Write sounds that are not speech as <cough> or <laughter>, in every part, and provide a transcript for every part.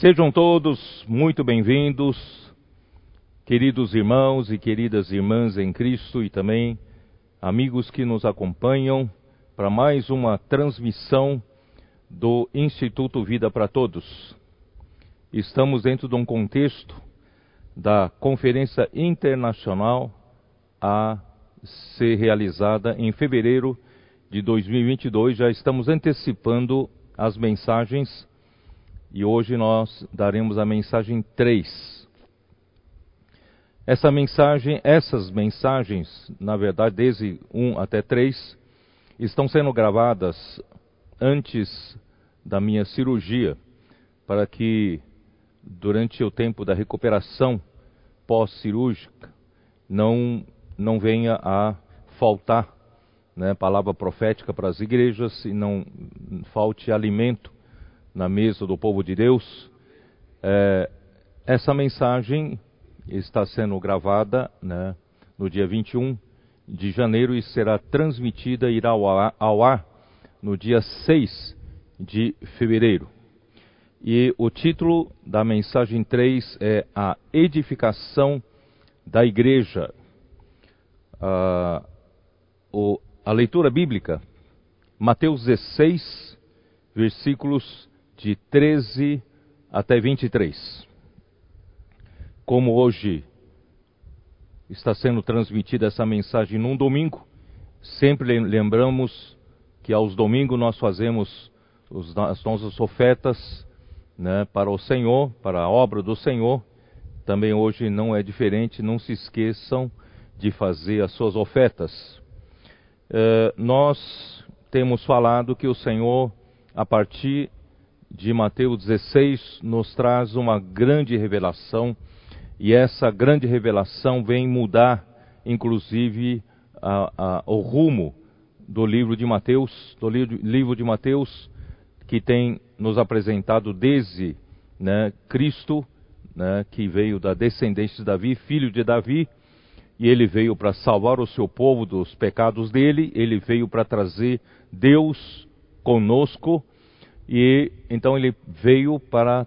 Sejam todos muito bem-vindos, queridos irmãos e queridas irmãs em Cristo e também amigos que nos acompanham para mais uma transmissão do Instituto Vida para Todos. Estamos dentro de um contexto da Conferência Internacional a ser realizada em fevereiro de 2022. Já estamos antecipando as mensagens e hoje nós daremos a mensagem 3. Essa mensagem, essas mensagens, na verdade, desde 1 até 3, estão sendo gravadas antes da minha cirurgia, para que durante o tempo da recuperação pós-cirúrgica não não venha a faltar né, palavra profética para as igrejas e não falte alimento na mesa do povo de Deus. É, essa mensagem está sendo gravada né, no dia 21 de janeiro e será transmitida, irá ao ar, no dia 6 de fevereiro. E o título da mensagem 3 é A Edificação da Igreja. Ah, o, a leitura bíblica, Mateus 16, versículos de 13 até 23. Como hoje está sendo transmitida essa mensagem num domingo, sempre lembramos que aos domingos nós fazemos os, as nossas ofertas né, para o Senhor, para a obra do Senhor. Também hoje não é diferente, não se esqueçam de fazer as suas ofertas. Uh, nós temos falado que o Senhor, a partir de Mateus 16 nos traz uma grande revelação e essa grande revelação vem mudar, inclusive, a, a, o rumo do livro de Mateus, do livro, de Mateus, que tem nos apresentado desde né, Cristo, né, que veio da descendência de Davi, filho de Davi, e ele veio para salvar o seu povo dos pecados dele, ele veio para trazer Deus conosco e então ele veio para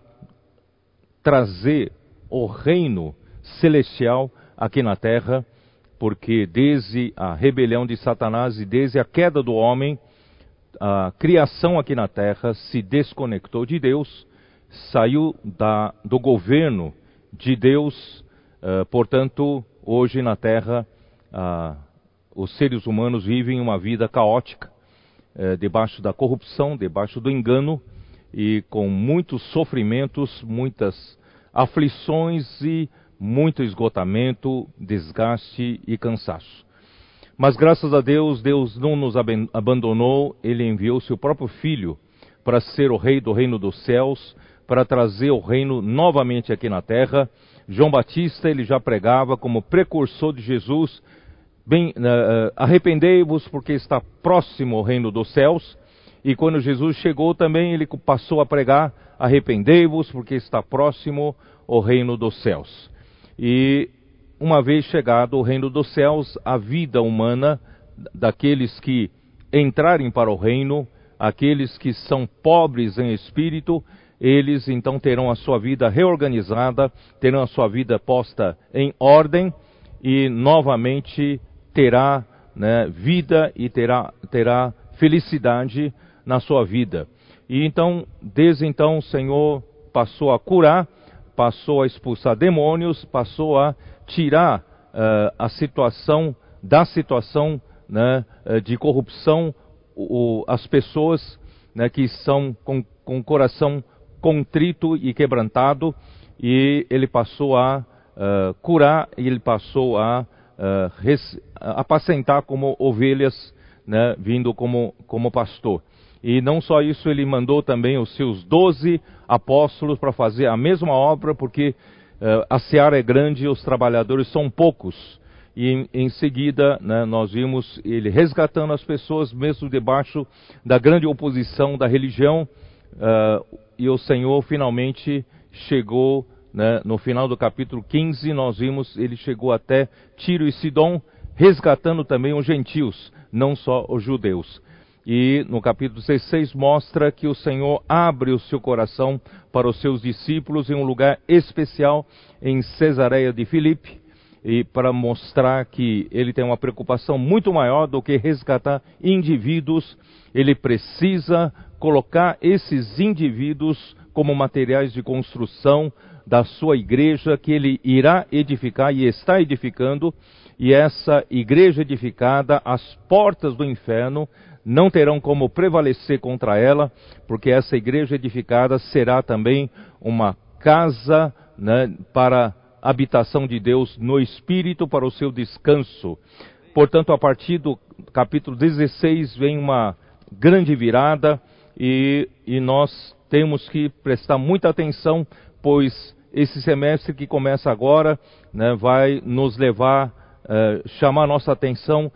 trazer o reino celestial aqui na terra, porque desde a rebelião de Satanás e desde a queda do homem, a criação aqui na terra se desconectou de Deus, saiu da, do governo de Deus, uh, portanto, hoje na terra, uh, os seres humanos vivem uma vida caótica é, debaixo da corrupção, debaixo do engano e com muitos sofrimentos, muitas aflições e muito esgotamento, desgaste e cansaço. Mas graças a Deus, Deus não nos abandonou, Ele enviou seu próprio Filho para ser o Rei do reino dos céus, para trazer o reino novamente aqui na terra. João Batista, ele já pregava como precursor de Jesus, Bem, uh, arrependei-vos porque está próximo o reino dos céus. E quando Jesus chegou também, ele passou a pregar: arrependei-vos porque está próximo o reino dos céus. E uma vez chegado o reino dos céus, a vida humana daqueles que entrarem para o reino, aqueles que são pobres em espírito, eles então terão a sua vida reorganizada, terão a sua vida posta em ordem e novamente terá né, vida e terá, terá felicidade na sua vida. E então, desde então, o Senhor passou a curar, passou a expulsar demônios, passou a tirar uh, a situação da situação né, eh, de corrupção, o, as pessoas né, que são com, com coração contrito e quebrantado, e ele passou a uh, curar, e ele passou a uh, res, apacentar como ovelhas, né, vindo como, como pastor. E não só isso, ele mandou também os seus doze apóstolos para fazer a mesma obra, porque uh, a seara é grande e os trabalhadores são poucos. E em, em seguida, né, nós vimos ele resgatando as pessoas, mesmo debaixo da grande oposição da religião, uh, e o Senhor finalmente chegou né, no final do capítulo 15, nós vimos ele chegou até Tiro e Sidom, resgatando também os gentios, não só os judeus. E no capítulo 16 mostra que o Senhor abre o seu coração para os seus discípulos em um lugar especial em Cesareia de Filipe, e para mostrar que ele tem uma preocupação muito maior do que resgatar indivíduos, ele precisa colocar esses indivíduos como materiais de construção da sua igreja que ele irá edificar e está edificando, e essa igreja edificada, as portas do inferno não terão como prevalecer contra ela, porque essa igreja edificada será também uma casa né, para habitação de Deus no Espírito, para o seu descanso. Portanto, a partir do capítulo 16 vem uma grande virada e, e nós temos que prestar muita atenção, pois esse semestre que começa agora né, vai nos levar, uh, chamar nossa atenção,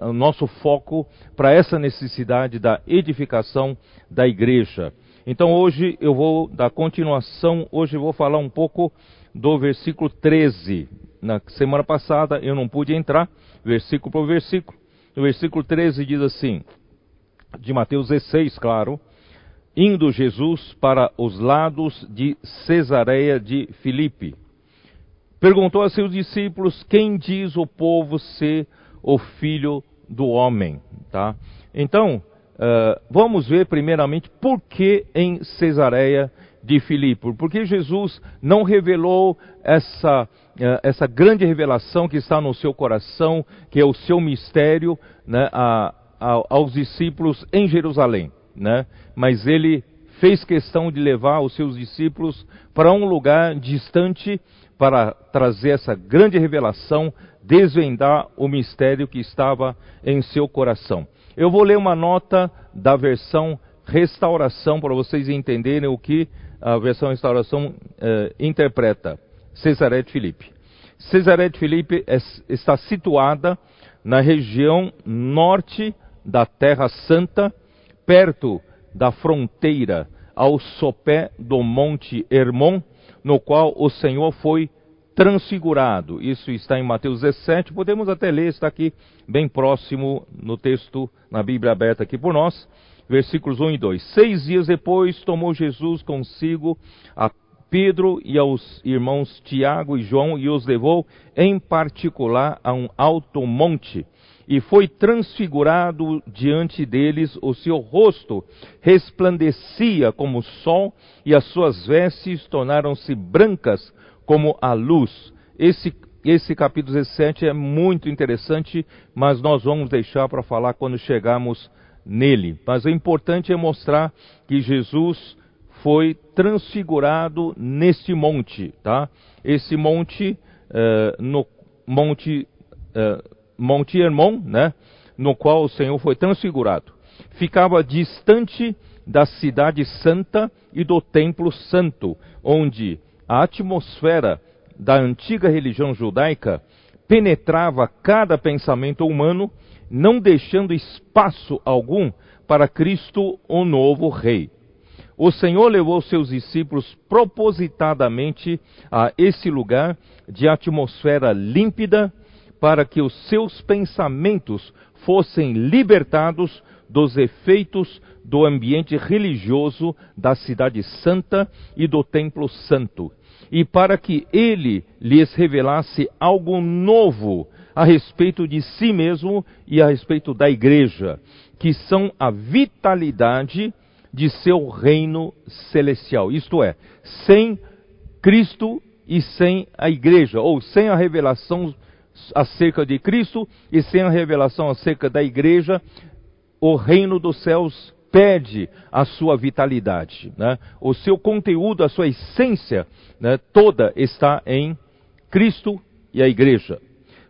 uh, nosso foco para essa necessidade da edificação da igreja. Então hoje eu vou dar continuação, hoje eu vou falar um pouco do versículo 13. Na semana passada eu não pude entrar, versículo por versículo. O versículo 13 diz assim: de Mateus 16, claro, indo Jesus para os lados de Cesareia de Filipe. Perguntou a seus discípulos: Quem diz o povo ser o filho do homem? Tá? Então, uh, vamos ver primeiramente por que em Cesareia de Filipe. Porque Jesus não revelou essa, uh, essa grande revelação que está no seu coração, que é o seu mistério, né, a, aos discípulos em Jerusalém, né? Mas ele fez questão de levar os seus discípulos para um lugar distante para trazer essa grande revelação, desvendar o mistério que estava em seu coração. Eu vou ler uma nota da versão Restauração para vocês entenderem o que a versão Restauração eh, interpreta. Cesaré de Filipe. Cesaré de Filipe é, está situada na região norte da Terra Santa, perto da fronteira, ao sopé do Monte Hermon, no qual o Senhor foi transfigurado. Isso está em Mateus 17, podemos até ler, está aqui bem próximo no texto, na Bíblia aberta aqui por nós, versículos 1 e 2. Seis dias depois tomou Jesus consigo a Pedro e aos irmãos Tiago e João e os levou em particular a um alto monte e foi transfigurado diante deles, o seu rosto resplandecia como o sol, e as suas vestes tornaram-se brancas como a luz. Esse, esse capítulo 17 é muito interessante, mas nós vamos deixar para falar quando chegarmos nele. Mas o importante é mostrar que Jesus foi transfigurado neste monte, tá? Esse monte, uh, no monte uh, Monte Hermon, né, no qual o Senhor foi transfigurado. Ficava distante da cidade santa e do templo santo, onde a atmosfera da antiga religião judaica penetrava cada pensamento humano, não deixando espaço algum para Cristo, o novo Rei. O Senhor levou seus discípulos propositadamente a esse lugar de atmosfera límpida para que os seus pensamentos fossem libertados dos efeitos do ambiente religioso da cidade santa e do templo santo, e para que ele lhes revelasse algo novo a respeito de si mesmo e a respeito da igreja, que são a vitalidade de seu reino celestial. Isto é, sem Cristo e sem a igreja, ou sem a revelação acerca de Cristo e sem a revelação acerca da igreja, o reino dos céus perde a sua vitalidade. Né? O seu conteúdo, a sua essência né, toda está em Cristo e a igreja.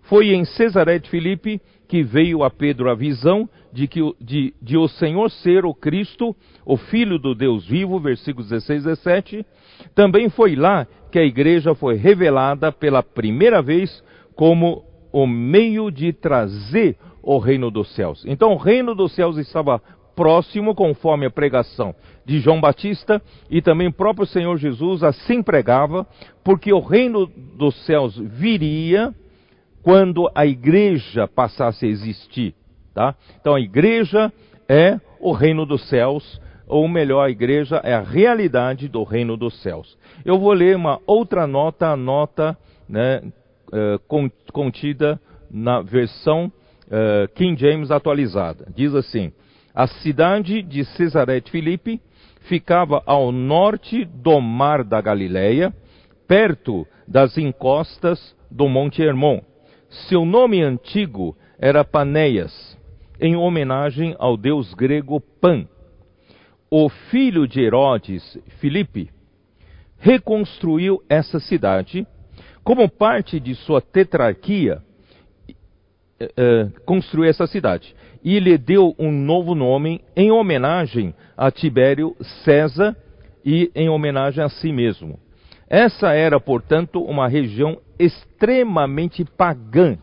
Foi em Cesaré de Filipe que veio a Pedro a visão de, que, de, de o Senhor ser o Cristo, o Filho do Deus vivo, versículos 16 e 17. Também foi lá que a igreja foi revelada pela primeira vez como o meio de trazer o reino dos céus. Então o reino dos céus estava próximo, conforme a pregação de João Batista, e também o próprio Senhor Jesus assim pregava, porque o reino dos céus viria quando a igreja passasse a existir. Tá? Então a igreja é o reino dos céus, ou melhor, a igreja é a realidade do reino dos céus. Eu vou ler uma outra nota, a nota né, contida na versão uh, King James atualizada. Diz assim: A cidade de Cesaré de Filipe ficava ao norte do mar da Galileia, perto das encostas do Monte Hermon. Seu nome antigo era Panéias, em homenagem ao deus grego Pan. O filho de Herodes, Filipe, reconstruiu essa cidade como parte de sua tetrarquia uh, construiu essa cidade. E lhe deu um novo nome em homenagem a Tibério César e em homenagem a si mesmo. Essa era, portanto, uma região extremamente pagã.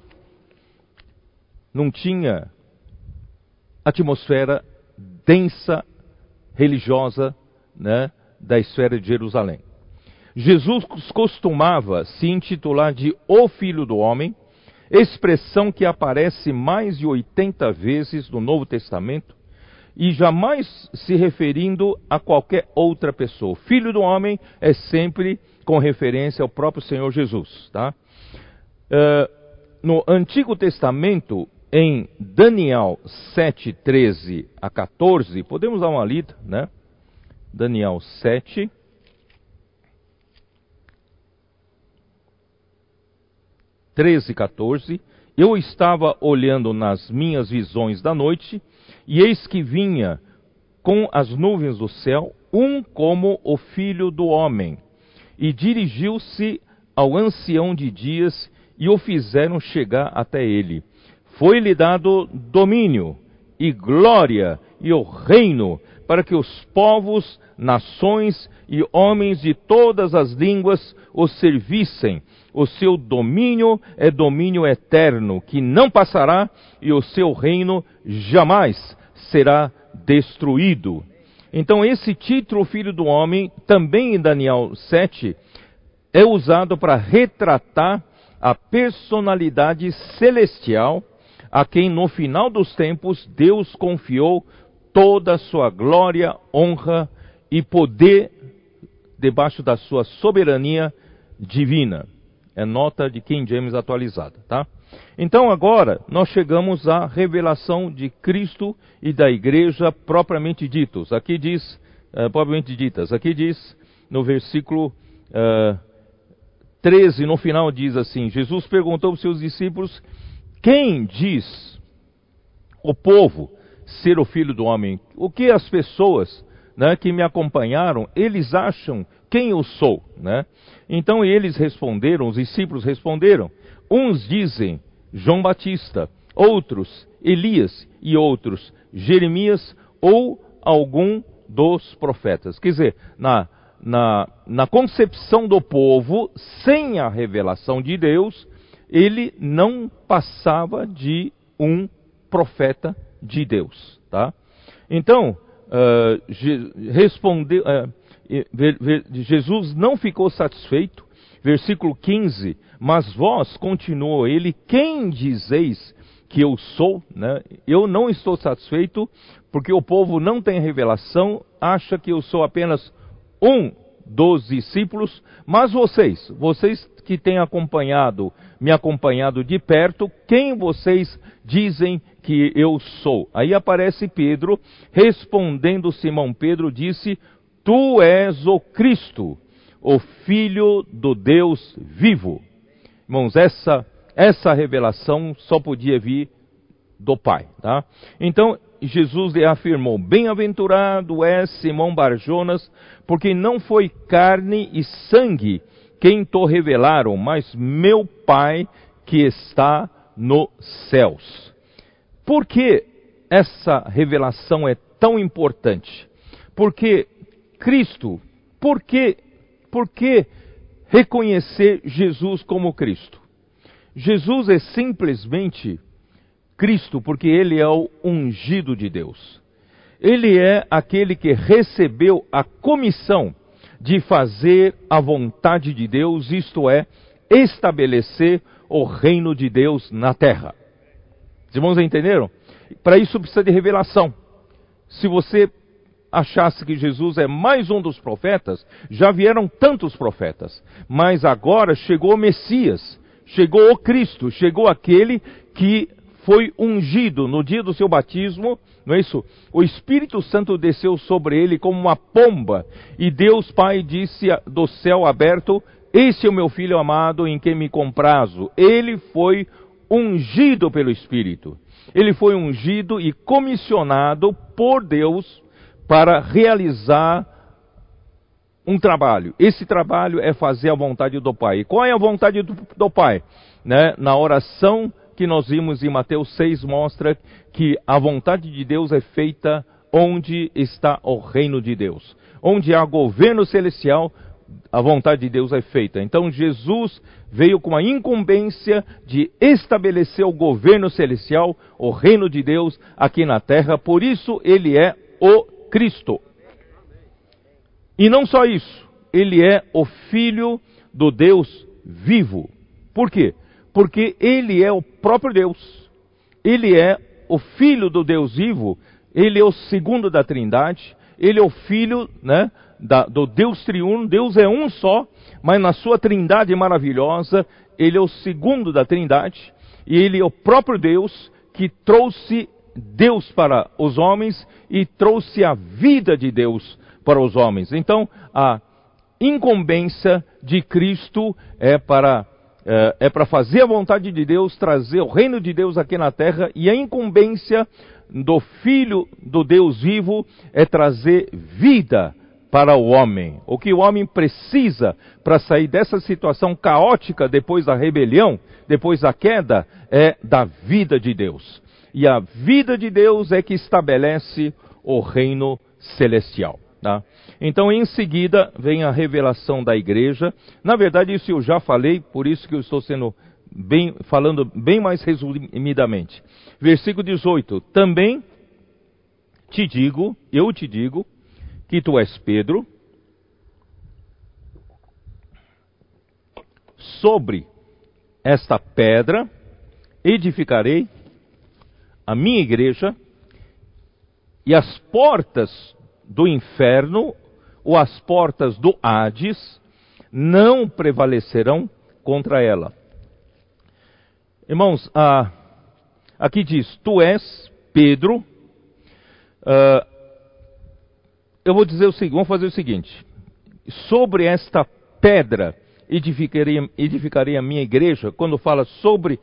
Não tinha atmosfera densa, religiosa, né, da esfera de Jerusalém. Jesus costumava se intitular de O Filho do Homem, expressão que aparece mais de 80 vezes no Novo Testamento e jamais se referindo a qualquer outra pessoa. Filho do homem é sempre com referência ao próprio Senhor Jesus. Tá? Uh, no Antigo Testamento, em Daniel 7, 13 a 14, podemos dar uma lida, né? Daniel 7, 13, 14, eu estava olhando nas minhas visões da noite, e eis que vinha com as nuvens do céu um como o filho do homem, e dirigiu-se ao ancião de dias e o fizeram chegar até ele. Foi-lhe dado domínio e glória e o reino para que os povos, nações e homens de todas as línguas o servissem o seu domínio é domínio eterno, que não passará, e o seu reino jamais será destruído. Então, esse título, Filho do Homem, também em Daniel 7, é usado para retratar a personalidade celestial a quem no final dos tempos Deus confiou toda a sua glória, honra e poder debaixo da sua soberania divina. É nota de King James atualizada, tá? Então agora nós chegamos à revelação de Cristo e da igreja propriamente ditos. Aqui diz, uh, propriamente ditas, aqui diz no versículo uh, eh, 13, no final diz assim: Jesus perguntou aos seus discípulos: Quem diz o povo ser o filho do homem? O que as pessoas né, que me acompanharam, eles acham quem eu sou, né? Então eles responderam, os discípulos responderam: uns dizem João Batista, outros Elias e outros Jeremias ou algum dos profetas. Quer dizer, na, na, na concepção do povo, sem a revelação de Deus, ele não passava de um profeta de Deus. Tá? Então, uh, respondeu. Uh, Jesus não ficou satisfeito. Versículo 15: Mas vós, continuou ele, quem dizeis que eu sou? Né? Eu não estou satisfeito, porque o povo não tem revelação, acha que eu sou apenas um dos discípulos, mas vocês, vocês que têm acompanhado, me acompanhado de perto, quem vocês dizem que eu sou? Aí aparece Pedro, respondendo Simão Pedro, disse: Tu és o Cristo, o Filho do Deus vivo. Irmãos, essa, essa revelação só podia vir do Pai, tá? Então, Jesus lhe afirmou: Bem-aventurado é Simão Barjonas, porque não foi carne e sangue quem te revelaram, mas meu Pai que está nos céus. Por que essa revelação é tão importante? Porque Cristo. Por que, por que reconhecer Jesus como Cristo? Jesus é simplesmente Cristo porque ele é o ungido de Deus. Ele é aquele que recebeu a comissão de fazer a vontade de Deus, isto é, estabelecer o reino de Deus na terra. Os irmãos entenderam? Para isso precisa de revelação. se você achasse que Jesus é mais um dos profetas, já vieram tantos profetas, mas agora chegou o Messias, chegou o Cristo, chegou aquele que foi ungido no dia do seu batismo, não é isso? O Espírito Santo desceu sobre ele como uma pomba, e Deus Pai disse do céu aberto: Esse é o meu filho amado em quem me comprazo. Ele foi ungido pelo Espírito. Ele foi ungido e comissionado por Deus para realizar um trabalho. Esse trabalho é fazer a vontade do Pai. E qual é a vontade do, do Pai? Né? Na oração que nós vimos em Mateus 6 mostra que a vontade de Deus é feita onde está o reino de Deus. Onde há governo celestial, a vontade de Deus é feita. Então Jesus veio com a incumbência de estabelecer o governo celestial, o reino de Deus aqui na terra, por isso ele é o Cristo. E não só isso, ele é o filho do Deus vivo. Por quê? Porque ele é o próprio Deus. Ele é o filho do Deus vivo, ele é o segundo da Trindade, ele é o filho, né, da, do Deus triuno, Deus é um só, mas na sua trindade maravilhosa, ele é o segundo da Trindade, e ele é o próprio Deus que trouxe Deus para os homens e trouxe a vida de Deus para os homens. Então, a incumbência de Cristo é para é, é para fazer a vontade de Deus, trazer o reino de Deus aqui na terra, e a incumbência do Filho do Deus vivo é trazer vida para o homem. O que o homem precisa para sair dessa situação caótica depois da rebelião, depois da queda, é da vida de Deus. E a vida de Deus é que estabelece o reino celestial. Tá? Então, em seguida, vem a revelação da igreja. Na verdade, isso eu já falei, por isso que eu estou sendo bem, falando bem mais resumidamente. Versículo 18: Também te digo, eu te digo, que tu és Pedro, sobre esta pedra edificarei a minha igreja, e as portas do inferno ou as portas do Hades não prevalecerão contra ela. Irmãos, ah, aqui diz: Tu és Pedro. Ah, eu vou dizer o seguinte: vamos fazer o seguinte. Sobre esta pedra edificarei, edificarei a minha igreja. Quando fala sobre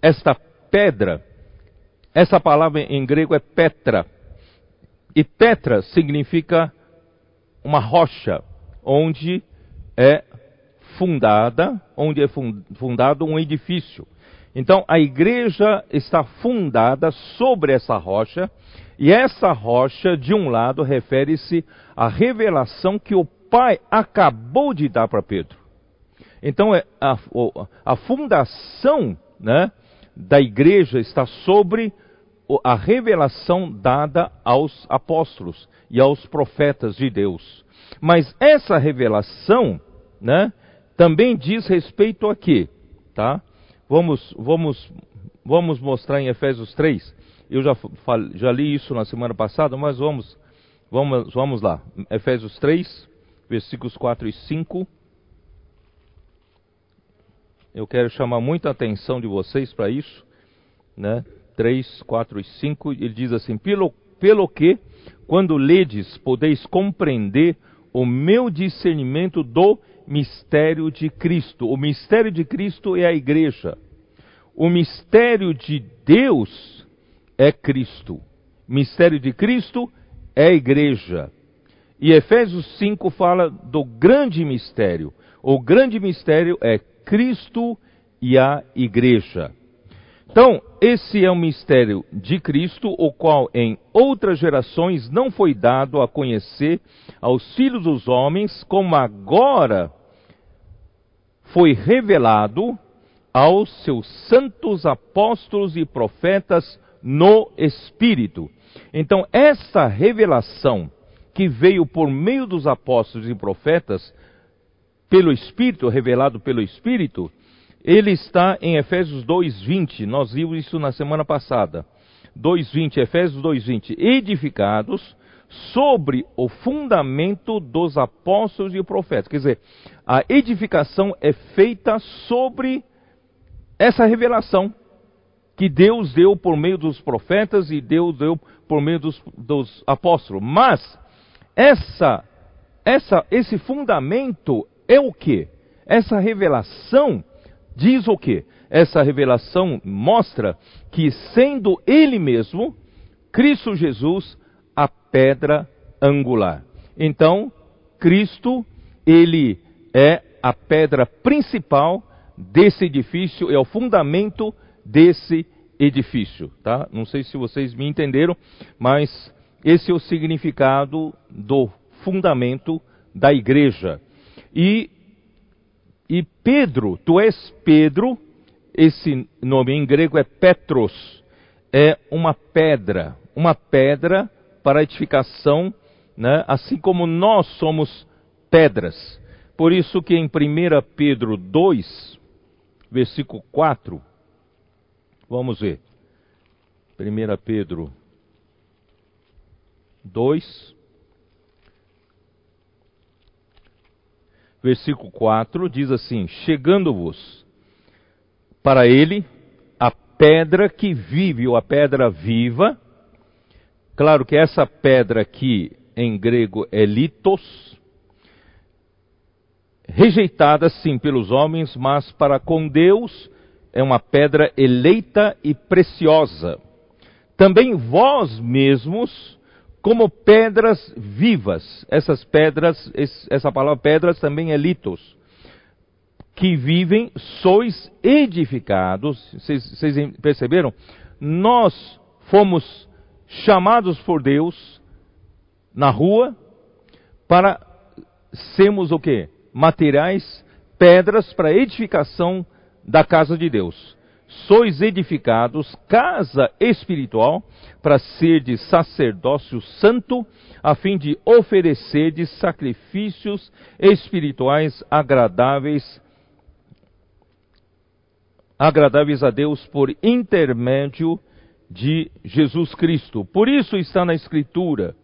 esta pedra, essa palavra em grego é Petra. E Petra significa uma rocha onde é fundada, onde é fundado um edifício. Então a igreja está fundada sobre essa rocha, e essa rocha, de um lado, refere-se à revelação que o Pai acabou de dar para Pedro. Então é a, a fundação né, da igreja está sobre a revelação dada aos apóstolos e aos profetas de Deus. Mas essa revelação, né, também diz respeito a quê? Tá? Vamos, vamos, vamos mostrar em Efésios 3. Eu já, já li isso na semana passada, mas vamos, vamos, vamos lá. Efésios 3, versículos 4 e 5. Eu quero chamar muita atenção de vocês para isso, né? 3, 4 e 5, ele diz assim: pelo, pelo que, quando ledes, podeis compreender o meu discernimento do mistério de Cristo. O mistério de Cristo é a igreja. O mistério de Deus é Cristo. Mistério de Cristo é a igreja. E Efésios 5 fala do grande mistério. O grande mistério é Cristo e a igreja. Então, esse é o mistério de Cristo, o qual em outras gerações não foi dado a conhecer aos filhos dos homens, como agora foi revelado aos seus santos apóstolos e profetas no Espírito. Então, essa revelação que veio por meio dos apóstolos e profetas, pelo Espírito, revelado pelo Espírito, ele está em Efésios 2:20. Nós vimos isso na semana passada. 2:20, Efésios 2:20, edificados sobre o fundamento dos apóstolos e profetas. Quer dizer, a edificação é feita sobre essa revelação que Deus deu por meio dos profetas e Deus deu por meio dos, dos apóstolos. Mas essa, essa, esse fundamento é o que? Essa revelação diz o que? Essa revelação mostra que, sendo Ele mesmo, Cristo Jesus, a pedra angular. Então, Cristo, Ele é a pedra principal desse edifício, é o fundamento desse edifício, tá? Não sei se vocês me entenderam, mas esse é o significado do fundamento da igreja. E, e Pedro, tu és Pedro, esse nome em grego é Petros, é uma pedra, uma pedra para edificação, né? assim como nós somos pedras. Por isso que em 1 Pedro 2, versículo 4, vamos ver. 1 Pedro 2, versículo 4, diz assim: Chegando-vos para ele a pedra que vive, ou a pedra viva. Claro que essa pedra aqui em grego é litos, rejeitada sim pelos homens, mas para com Deus é uma pedra eleita e preciosa. Também vós mesmos, como pedras vivas, essas pedras, essa palavra pedras também é litos, que vivem, sois edificados. Vocês perceberam? Nós fomos chamados por Deus na rua para sermos o quê? Materiais, pedras para edificação da casa de Deus. Sois edificados casa espiritual para ser de sacerdócio santo, a fim de oferecer de sacrifícios espirituais agradáveis agradáveis a Deus por intermédio de Jesus Cristo. Por isso está na Escritura: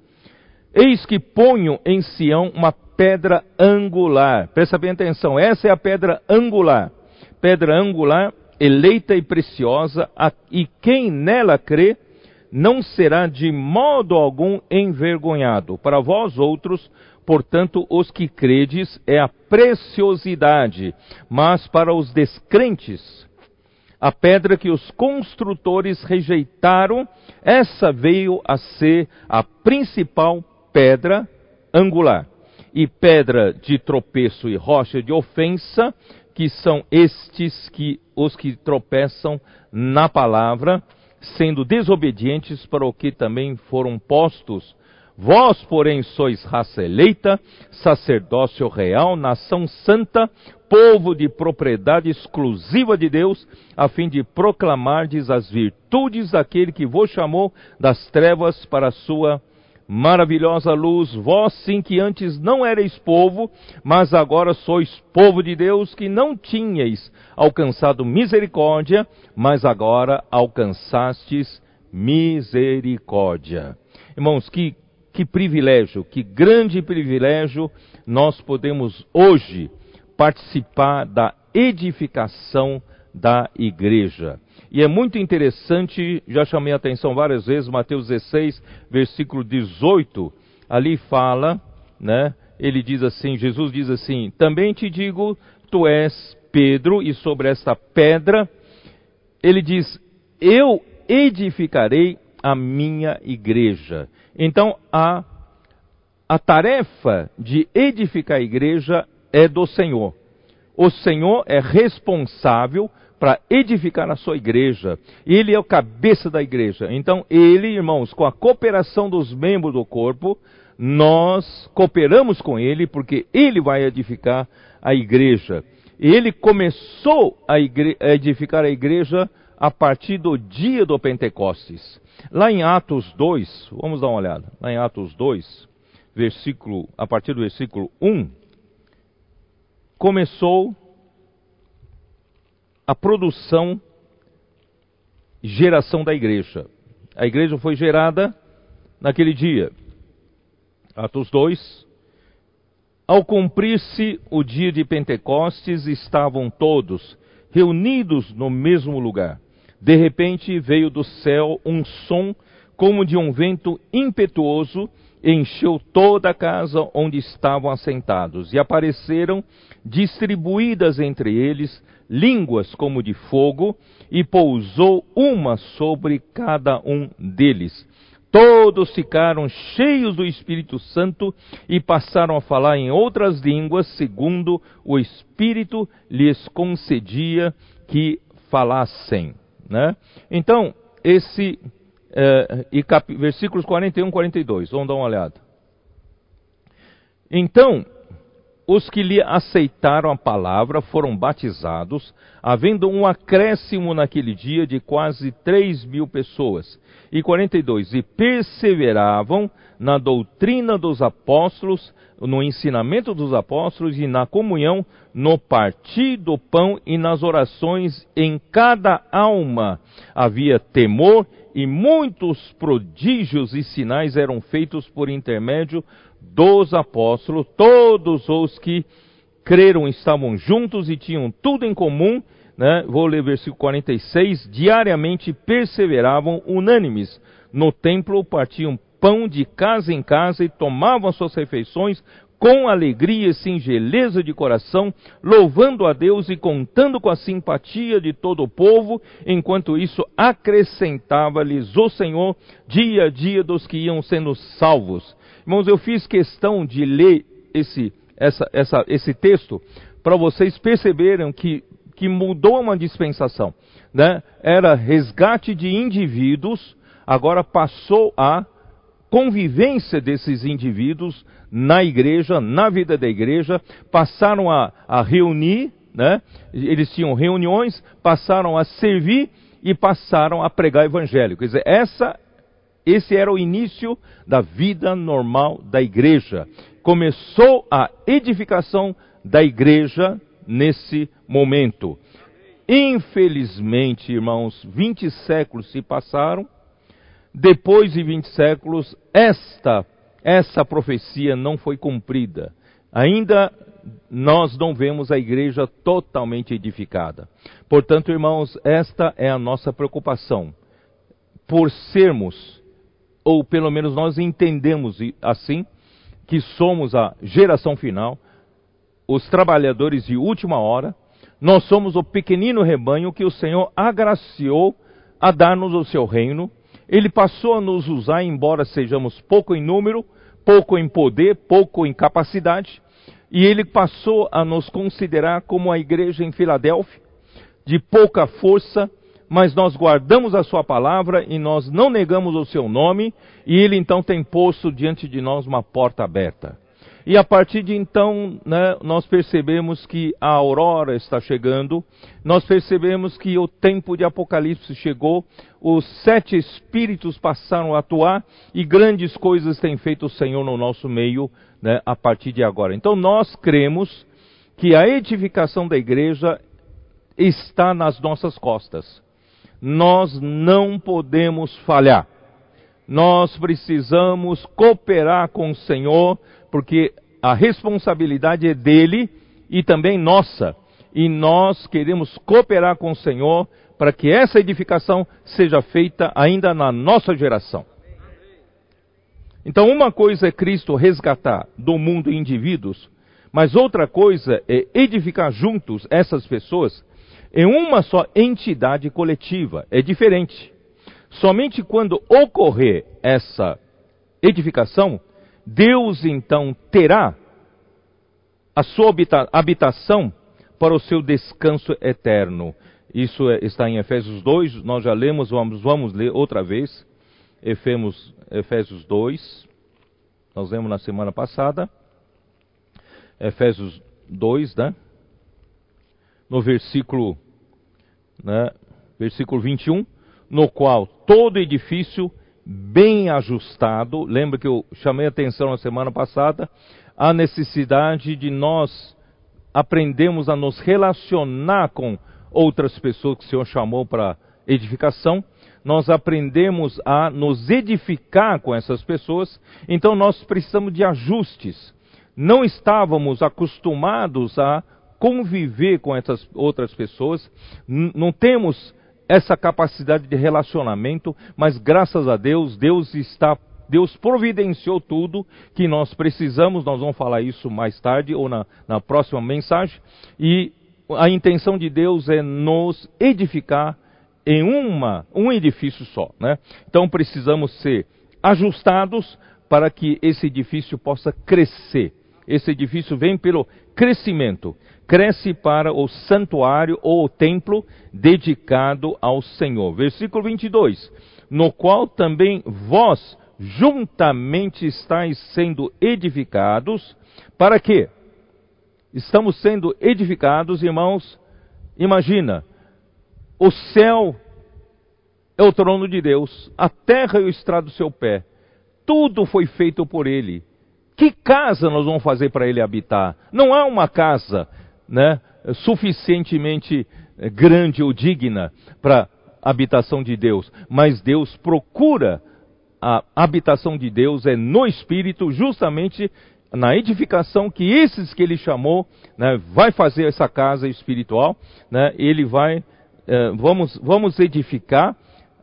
Eis que ponho em Sião uma pedra angular. Presta bem atenção, essa é a pedra angular. Pedra angular, eleita e preciosa, e quem nela crê não será de modo algum envergonhado. Para vós outros, portanto, os que credes é a preciosidade, mas para os descrentes, a pedra que os construtores rejeitaram, essa veio a ser a principal pedra angular. E pedra de tropeço e rocha de ofensa, que são estes que os que tropeçam na palavra, sendo desobedientes para o que também foram postos. Vós, porém, sois raça eleita, sacerdócio real, nação santa, povo de propriedade exclusiva de Deus, a fim de proclamardes as virtudes daquele que vos chamou das trevas para a sua maravilhosa luz, vós sim que antes não erais povo, mas agora sois povo de Deus, que não tinhais alcançado misericórdia, mas agora alcançastes misericórdia. Irmãos, que, que privilégio, que grande privilégio nós podemos hoje participar da edificação da igreja. E é muito interessante, já chamei a atenção várias vezes, Mateus 16, versículo 18, ali fala, né? Ele diz assim, Jesus diz assim: "Também te digo, tu és Pedro, e sobre esta pedra ele diz: eu edificarei a minha igreja". Então, a a tarefa de edificar a igreja é do Senhor. O Senhor é responsável para edificar a sua igreja. Ele é o cabeça da igreja. Então, ele, irmãos, com a cooperação dos membros do corpo, nós cooperamos com ele porque ele vai edificar a igreja. Ele começou a, a edificar a igreja a partir do dia do Pentecostes. Lá em Atos 2, vamos dar uma olhada. Lá em Atos 2, versículo, a partir do versículo 1, começou a produção, geração da igreja. A igreja foi gerada naquele dia. Atos 2. Ao cumprir-se o dia de Pentecostes, estavam todos reunidos no mesmo lugar. De repente veio do céu um som como de um vento impetuoso, encheu toda a casa onde estavam assentados, e apareceram distribuídas entre eles línguas como de fogo, e pousou uma sobre cada um deles. Todos ficaram cheios do Espírito Santo e passaram a falar em outras línguas, segundo o Espírito lhes concedia que falassem. Né? Então, esse. É, e cap, versículos 41 e 42, vamos dar uma olhada. Então, os que lhe aceitaram a palavra foram batizados, havendo um acréscimo naquele dia de quase três mil pessoas. E 42. E perseveravam na doutrina dos apóstolos, no ensinamento dos apóstolos e na comunhão, no partir do pão e nas orações. Em cada alma havia temor e muitos prodígios e sinais eram feitos por intermédio dos apóstolos, todos os que creram estavam juntos e tinham tudo em comum, né? vou ler versículo 46, diariamente perseveravam unânimes no templo, partiam pão de casa em casa e tomavam suas refeições com alegria e singeleza de coração, louvando a Deus e contando com a simpatia de todo o povo, enquanto isso acrescentava-lhes o Senhor dia a dia dos que iam sendo salvos. Irmãos, eu fiz questão de ler esse, essa, essa, esse texto para vocês perceberem que, que mudou uma dispensação. Né? Era resgate de indivíduos, agora passou a convivência desses indivíduos na igreja, na vida da igreja, passaram a, a reunir, né? eles tinham reuniões, passaram a servir e passaram a pregar evangelho. Quer dizer, essa esse era o início da vida normal da igreja. Começou a edificação da igreja nesse momento. Infelizmente, irmãos, 20 séculos se passaram. Depois de 20 séculos, esta essa profecia não foi cumprida. Ainda nós não vemos a igreja totalmente edificada. Portanto, irmãos, esta é a nossa preocupação. Por sermos ou pelo menos nós entendemos assim, que somos a geração final, os trabalhadores de última hora, nós somos o pequenino rebanho que o Senhor agraciou a dar-nos o seu reino. Ele passou a nos usar, embora sejamos pouco em número, pouco em poder, pouco em capacidade, e ele passou a nos considerar como a igreja em Filadélfia, de pouca força, mas nós guardamos a sua palavra e nós não negamos o seu nome, e ele então tem posto diante de nós uma porta aberta. E a partir de então, né, nós percebemos que a aurora está chegando, nós percebemos que o tempo de Apocalipse chegou, os sete espíritos passaram a atuar e grandes coisas tem feito o Senhor no nosso meio né, a partir de agora. Então nós cremos que a edificação da igreja está nas nossas costas nós não podemos falhar. Nós precisamos cooperar com o Senhor, porque a responsabilidade é dele e também nossa. E nós queremos cooperar com o Senhor para que essa edificação seja feita ainda na nossa geração. Então, uma coisa é Cristo resgatar do mundo indivíduos, mas outra coisa é edificar juntos essas pessoas em uma só entidade coletiva. É diferente. Somente quando ocorrer essa edificação, Deus então terá a sua habitação para o seu descanso eterno. Isso é, está em Efésios 2, nós já lemos, vamos, vamos ler outra vez. Efésios 2, nós lemos na semana passada. Efésios 2, né? No versículo, né, versículo 21, no qual todo edifício bem ajustado, lembra que eu chamei atenção na semana passada, a necessidade de nós aprendemos a nos relacionar com outras pessoas que o Senhor chamou para edificação. nós aprendemos a nos edificar com essas pessoas, então nós precisamos de ajustes. Não estávamos acostumados a conviver com essas outras pessoas, não temos essa capacidade de relacionamento, mas graças a Deus, Deus está Deus providenciou tudo que nós precisamos, nós vamos falar isso mais tarde ou na, na próxima mensagem, e a intenção de Deus é nos edificar em uma, um edifício só. Né? Então precisamos ser ajustados para que esse edifício possa crescer. Esse edifício vem pelo crescimento. Cresce para o santuário ou o templo dedicado ao Senhor. Versículo 22. No qual também vós juntamente estáis sendo edificados. Para quê? Estamos sendo edificados, irmãos. Imagina, o céu é o trono de Deus, a terra é o estrado do seu pé. Tudo foi feito por ele. Que casa nós vamos fazer para ele habitar? Não há uma casa, né, suficientemente eh, grande ou digna para habitação de Deus, mas Deus procura a habitação de Deus é no Espírito, justamente na edificação que esses que ele chamou, né, vai fazer essa casa espiritual, né, ele vai, eh, vamos, vamos edificar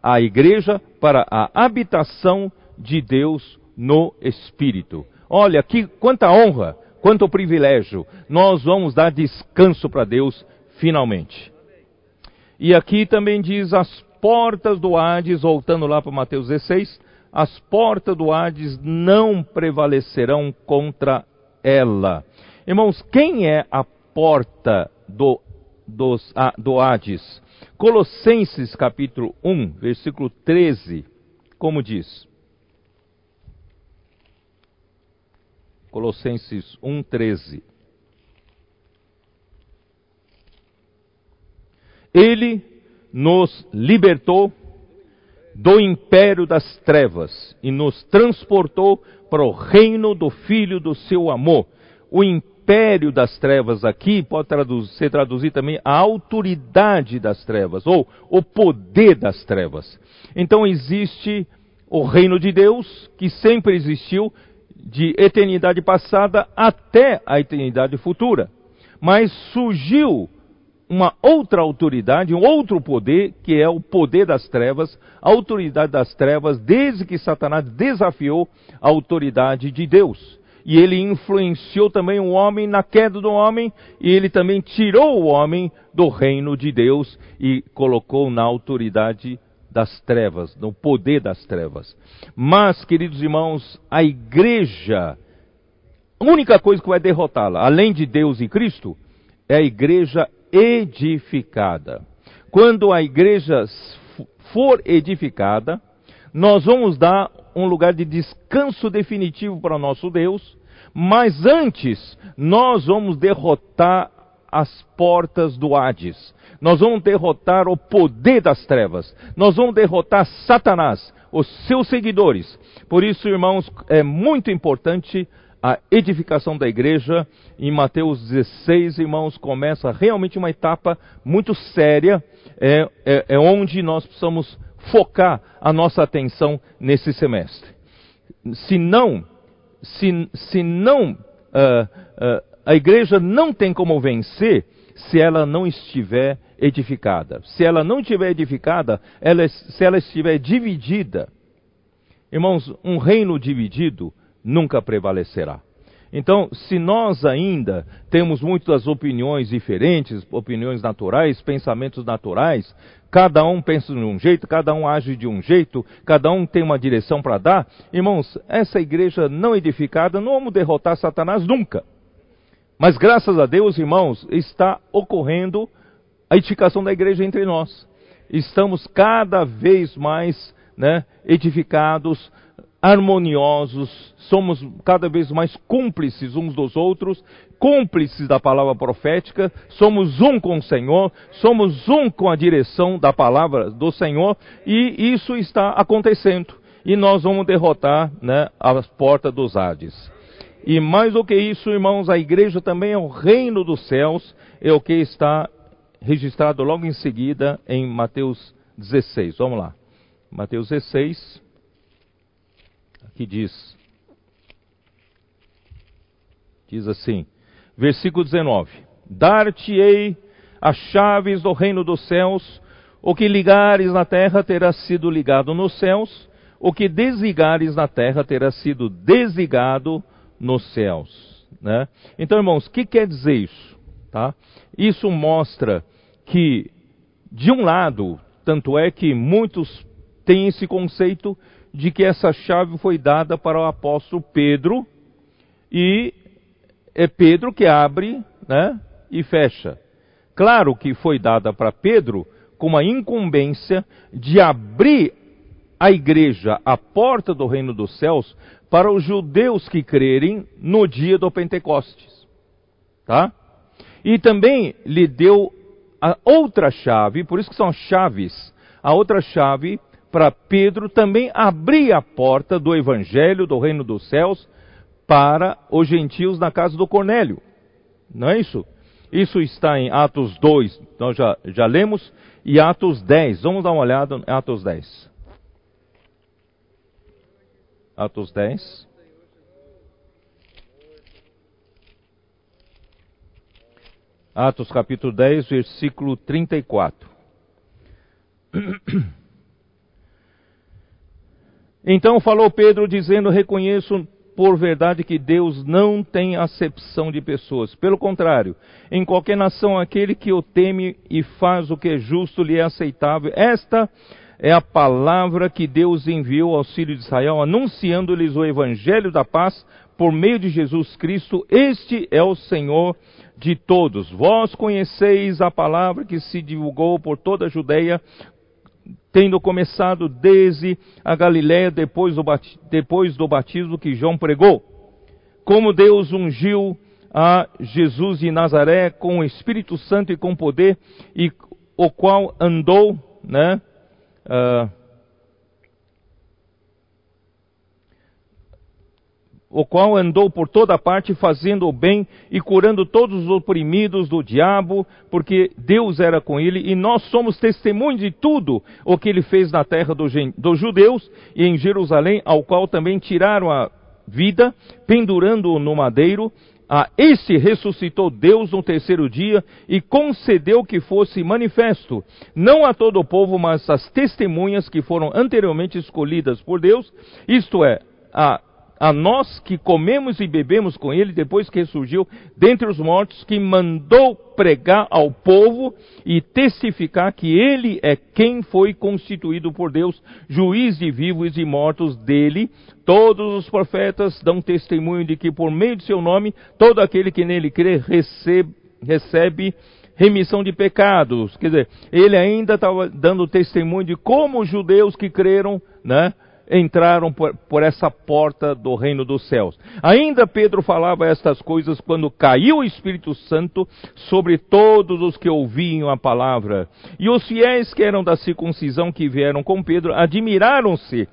a igreja para a habitação de Deus no Espírito. Olha, que quanta honra, quanto privilégio. Nós vamos dar descanso para Deus finalmente. E aqui também diz as portas do Hades, voltando lá para Mateus 16, as portas do Hades não prevalecerão contra ela. Irmãos, quem é a porta do, dos, do Hades? Colossenses capítulo 1, versículo 13, como diz? Colossenses 1, 13. Ele nos libertou do império das trevas e nos transportou para o reino do Filho do seu amor. O império das trevas aqui pode traduzir, ser traduzido também a autoridade das trevas ou o poder das trevas. Então existe o reino de Deus que sempre existiu de eternidade passada até a eternidade futura. Mas surgiu uma outra autoridade, um outro poder, que é o poder das trevas, a autoridade das trevas, desde que Satanás desafiou a autoridade de Deus. E ele influenciou também o homem na queda do homem, e ele também tirou o homem do reino de Deus e colocou na autoridade das trevas, no poder das trevas. Mas, queridos irmãos, a igreja, a única coisa que vai derrotá-la, além de Deus e Cristo, é a igreja edificada. Quando a igreja for edificada, nós vamos dar um lugar de descanso definitivo para o nosso Deus, mas antes nós vamos derrotar as portas do Hades. Nós vamos derrotar o poder das trevas. Nós vamos derrotar Satanás, os seus seguidores. Por isso, irmãos, é muito importante a edificação da igreja. Em Mateus 16, irmãos, começa realmente uma etapa muito séria, é, é, é onde nós precisamos focar a nossa atenção nesse semestre. Se não, se, se não, uh, uh, a igreja não tem como vencer se ela não estiver edificada. Se ela não estiver edificada, ela, se ela estiver dividida. Irmãos, um reino dividido nunca prevalecerá. Então, se nós ainda temos muitas opiniões diferentes, opiniões naturais, pensamentos naturais, cada um pensa de um jeito, cada um age de um jeito, cada um tem uma direção para dar, irmãos, essa igreja não edificada, não vamos derrotar Satanás nunca. Mas graças a Deus, irmãos, está ocorrendo a edificação da igreja entre nós. Estamos cada vez mais né, edificados, harmoniosos, somos cada vez mais cúmplices uns dos outros, cúmplices da palavra profética, somos um com o Senhor, somos um com a direção da palavra do Senhor, e isso está acontecendo. E nós vamos derrotar né, as portas dos Hades. E mais do que isso, irmãos, a igreja também é o reino dos céus, é o que está registrado logo em seguida em Mateus 16. Vamos lá. Mateus 16, aqui diz, diz assim, versículo 19: Dar-te-ei as chaves do reino dos céus, o que ligares na terra terá sido ligado nos céus, o que desligares na terra terá sido desligado nos céus. Né? Então, irmãos, o que quer dizer isso? Tá? Isso mostra que, de um lado, tanto é que muitos têm esse conceito de que essa chave foi dada para o apóstolo Pedro e é Pedro que abre né, e fecha. Claro que foi dada para Pedro com a incumbência de abrir a igreja, a porta do reino dos céus, para os judeus que crerem no dia do Pentecostes. Tá? E também lhe deu a outra chave, por isso que são chaves, a outra chave para Pedro também abrir a porta do evangelho do reino dos céus para os gentios na casa do Cornélio. Não é isso? Isso está em Atos 2, nós já, já lemos, e Atos 10. Vamos dar uma olhada em Atos 10. Atos 10. Atos capítulo 10, versículo 34. <clears throat> Então falou Pedro, dizendo: Reconheço por verdade que Deus não tem acepção de pessoas. Pelo contrário, em qualquer nação, aquele que o teme e faz o que é justo lhe é aceitável. Esta é a palavra que Deus enviou ao filho de Israel, anunciando-lhes o evangelho da paz por meio de Jesus Cristo. Este é o Senhor de todos. Vós conheceis a palavra que se divulgou por toda a Judeia, tendo começado desde a Galiléia depois do, depois do batismo que João pregou. Como Deus ungiu a Jesus de Nazaré com o Espírito Santo e com poder, e o qual andou, né, uh, o qual andou por toda parte fazendo o bem e curando todos os oprimidos do diabo, porque Deus era com ele, e nós somos testemunhos de tudo o que ele fez na terra dos judeus e em Jerusalém, ao qual também tiraram a vida, pendurando-o no madeiro. A este ressuscitou Deus no terceiro dia e concedeu que fosse manifesto, não a todo o povo, mas às testemunhas que foram anteriormente escolhidas por Deus, isto é, a a nós que comemos e bebemos com ele depois que ressurgiu dentre os mortos, que mandou pregar ao povo e testificar que ele é quem foi constituído por Deus, juiz de vivos e mortos dele. Todos os profetas dão testemunho de que por meio de seu nome, todo aquele que nele crê recebe, recebe remissão de pecados. Quer dizer, ele ainda estava dando testemunho de como os judeus que creram, né? entraram por, por, essa porta do reino dos céus. Ainda Pedro falava estas coisas quando caiu o Espírito Santo sobre todos os que ouviam a palavra. E os fiéis que eram da circuncisão que vieram com Pedro admiraram-se,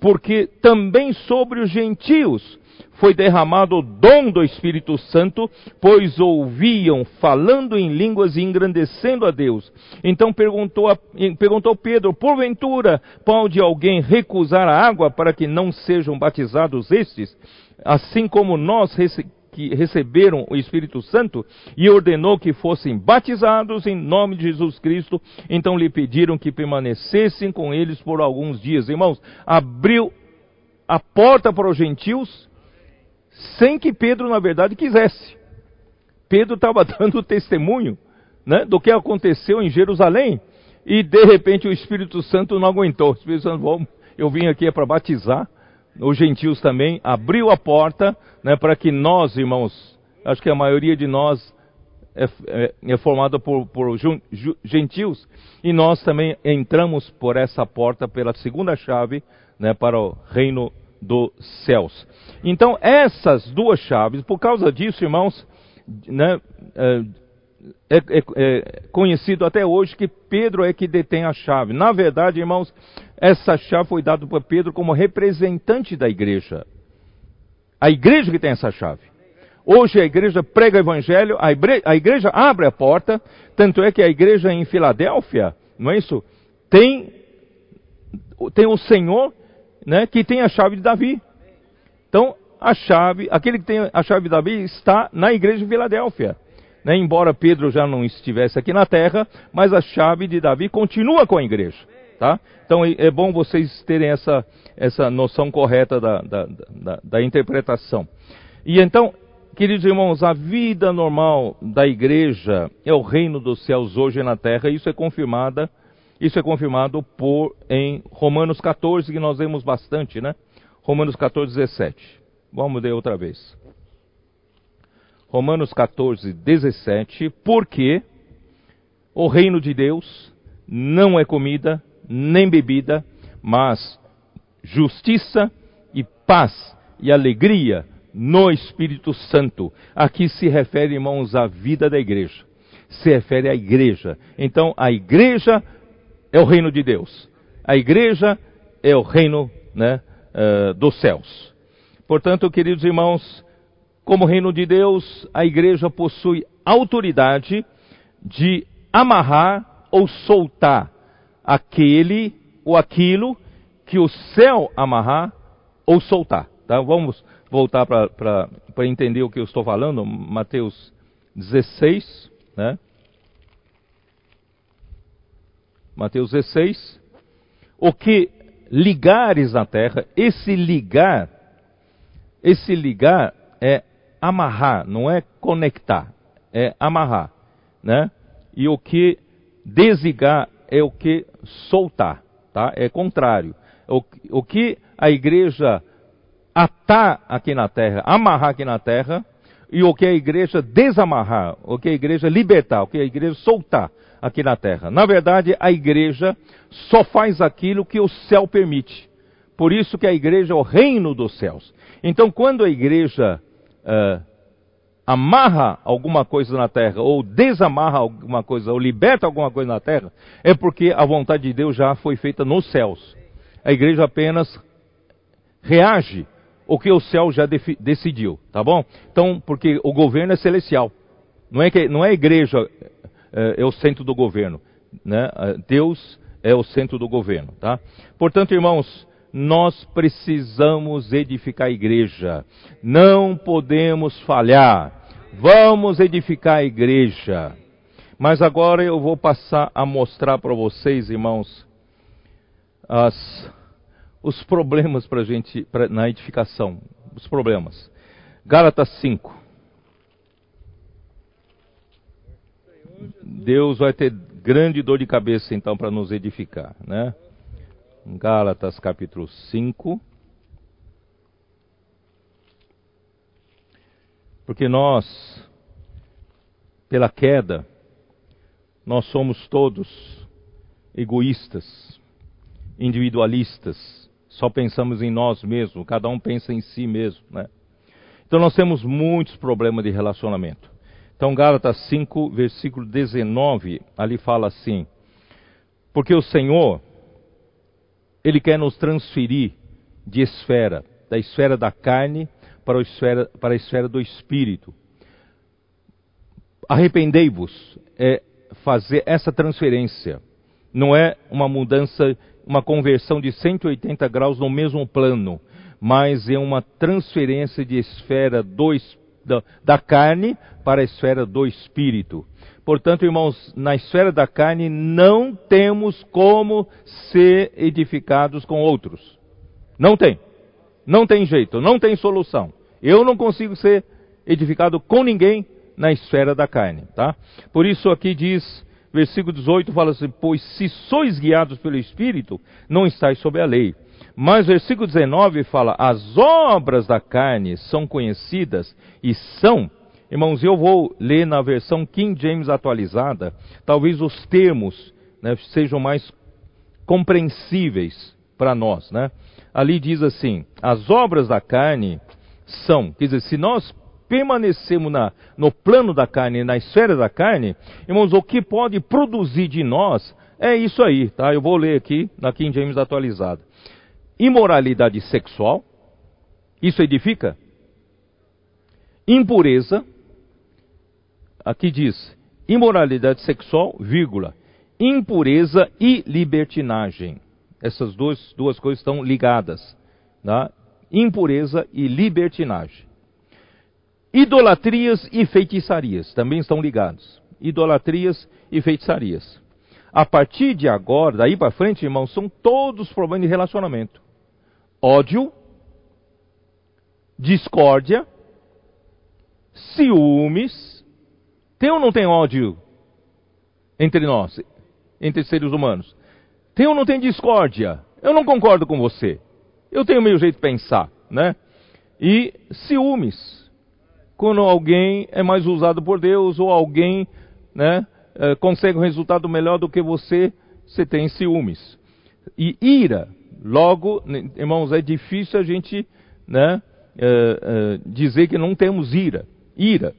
porque também sobre os gentios foi derramado o dom do Espírito Santo, pois ouviam falando em línguas e engrandecendo a Deus. Então perguntou, a, perguntou Pedro: Porventura pode alguém recusar a água para que não sejam batizados estes? Assim como nós que receberam o Espírito Santo e ordenou que fossem batizados em nome de Jesus Cristo. Então lhe pediram que permanecessem com eles por alguns dias. Irmãos, abriu a porta para os gentios sem que Pedro, na verdade, quisesse. Pedro estava <laughs> dando testemunho né, do que aconteceu em Jerusalém. E de repente o Espírito Santo não aguentou. O Espírito Santo, eu vim aqui é para batizar os gentios também. Abriu a porta né, para que nós, irmãos, acho que a maioria de nós é, é, é formada por, por gentios. E nós também entramos por essa porta pela segunda chave né, para o reino dos céus. Então, essas duas chaves, por causa disso, irmãos, né, é, é, é, conhecido até hoje que Pedro é que detém a chave. Na verdade, irmãos, essa chave foi dada por Pedro como representante da igreja. A igreja que tem essa chave. Hoje a igreja prega o evangelho, a igreja, a igreja abre a porta, tanto é que a igreja em Filadélfia, não é isso? Tem tem o Senhor, né, que tem a chave de Davi. Então, a chave, aquele que tem a chave de Davi está na igreja de Filadélfia. Né, embora Pedro já não estivesse aqui na terra, mas a chave de Davi continua com a igreja. Tá? Então é bom vocês terem essa, essa noção correta da, da, da, da interpretação. E então, queridos irmãos, a vida normal da igreja é o reino dos céus hoje na terra, isso é confirmada, isso é confirmado por em Romanos 14, que nós vemos bastante, né? Romanos 14, 17. Vamos ler outra vez. Romanos 14, 17, porque o reino de Deus não é comida nem bebida, mas justiça e paz e alegria no Espírito Santo. Aqui se refere, irmãos, à vida da igreja. Se refere à igreja. Então, a igreja é o reino de Deus. A igreja é o reino né, uh, dos céus. Portanto, queridos irmãos, como reino de Deus, a igreja possui autoridade de amarrar ou soltar aquele ou aquilo que o céu amarrar ou soltar. Tá? Vamos voltar para entender o que eu estou falando. Mateus 16, né? Mateus 16. O que ligares na terra, esse ligar, esse ligar é amarrar, não é conectar, é amarrar, né? E o que desligar é o que soltar, tá? É contrário. O, o que a igreja atar aqui na terra, amarrar aqui na terra, e o que a igreja desamarrar, o que a igreja libertar, o que a igreja soltar aqui na terra. Na verdade, a igreja só faz aquilo que o céu permite. Por isso que a igreja é o reino dos céus. Então, quando a igreja uh, amarra alguma coisa na terra, ou desamarra alguma coisa, ou liberta alguma coisa na terra, é porque a vontade de Deus já foi feita nos céus. A igreja apenas reage o que o céu já decidiu, tá bom? Então, porque o governo é celestial. Não é que não é a igreja é, é o centro do governo, né? Deus é o centro do governo, tá? Portanto, irmãos, nós precisamos edificar a igreja. Não podemos falhar. Vamos edificar a igreja. Mas agora eu vou passar a mostrar para vocês, irmãos, as, os problemas para gente pra, na edificação. Os problemas. Gálatas 5. Deus vai ter grande dor de cabeça então para nos edificar, né? Gálatas capítulo 5. Porque nós, pela queda, nós somos todos egoístas, individualistas, só pensamos em nós mesmos, cada um pensa em si mesmo, né? Então nós temos muitos problemas de relacionamento. Então Gálatas 5, versículo 19, ali fala assim: Porque o Senhor ele quer nos transferir de esfera, da esfera da carne para a esfera, para a esfera do espírito. Arrependei-vos é fazer essa transferência. Não é uma mudança, uma conversão de 180 graus no mesmo plano, mas é uma transferência de esfera do, da, da carne para a esfera do espírito. Portanto, irmãos, na esfera da carne não temos como ser edificados com outros. Não tem. Não tem jeito, não tem solução. Eu não consigo ser edificado com ninguém na esfera da carne, tá? Por isso aqui diz, versículo 18 fala assim: "Pois se sois guiados pelo espírito, não estáis sob a lei". Mas versículo 19 fala: "As obras da carne são conhecidas e são Irmãos, eu vou ler na versão King James atualizada, talvez os termos né, sejam mais compreensíveis para nós. Né? Ali diz assim: as obras da carne são, quer dizer, se nós permanecemos na, no plano da carne, na esfera da carne, irmãos, o que pode produzir de nós é isso aí, tá? Eu vou ler aqui na King James atualizada. Imoralidade sexual, isso edifica? Impureza, aqui diz imoralidade sexual, vírgula, impureza e libertinagem. Essas duas, duas coisas estão ligadas. Tá? Impureza e libertinagem. Idolatrias e feitiçarias também estão ligados. Idolatrias e feitiçarias. A partir de agora, daí para frente, irmãos, são todos problemas de relacionamento. Ódio, discórdia, ciúmes. Tem ou não tem ódio entre nós, entre seres humanos? Tem ou não tem discórdia? Eu não concordo com você. Eu tenho meu jeito de pensar, né? E ciúmes. Quando alguém é mais usado por Deus ou alguém, né, eh, consegue um resultado melhor do que você, você tem ciúmes. E ira. Logo, irmãos, é difícil a gente, né, eh, eh, dizer que não temos ira. Ira.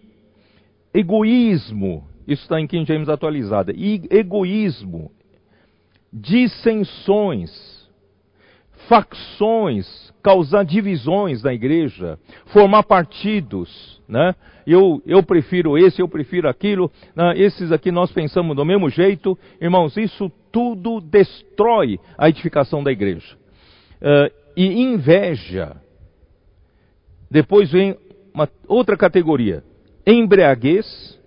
Egoísmo. Isso está em King James atualizada. E egoísmo dissensões, facções, causar divisões na igreja, formar partidos, né? Eu, eu prefiro esse, eu prefiro aquilo, né? esses aqui nós pensamos do mesmo jeito. Irmãos, isso tudo destrói a edificação da igreja. Uh, e inveja. Depois vem uma outra categoria: embriaguez,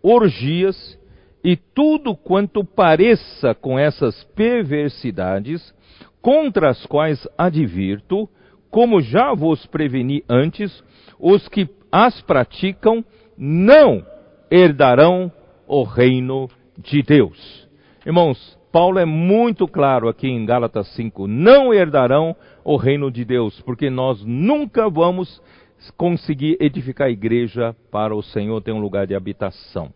orgias e tudo quanto pareça com essas perversidades, contra as quais advirto, como já vos preveni antes, os que as praticam não herdarão o reino de Deus. Irmãos, Paulo é muito claro aqui em Gálatas 5: não herdarão o reino de Deus, porque nós nunca vamos conseguir edificar a igreja para o Senhor ter um lugar de habitação.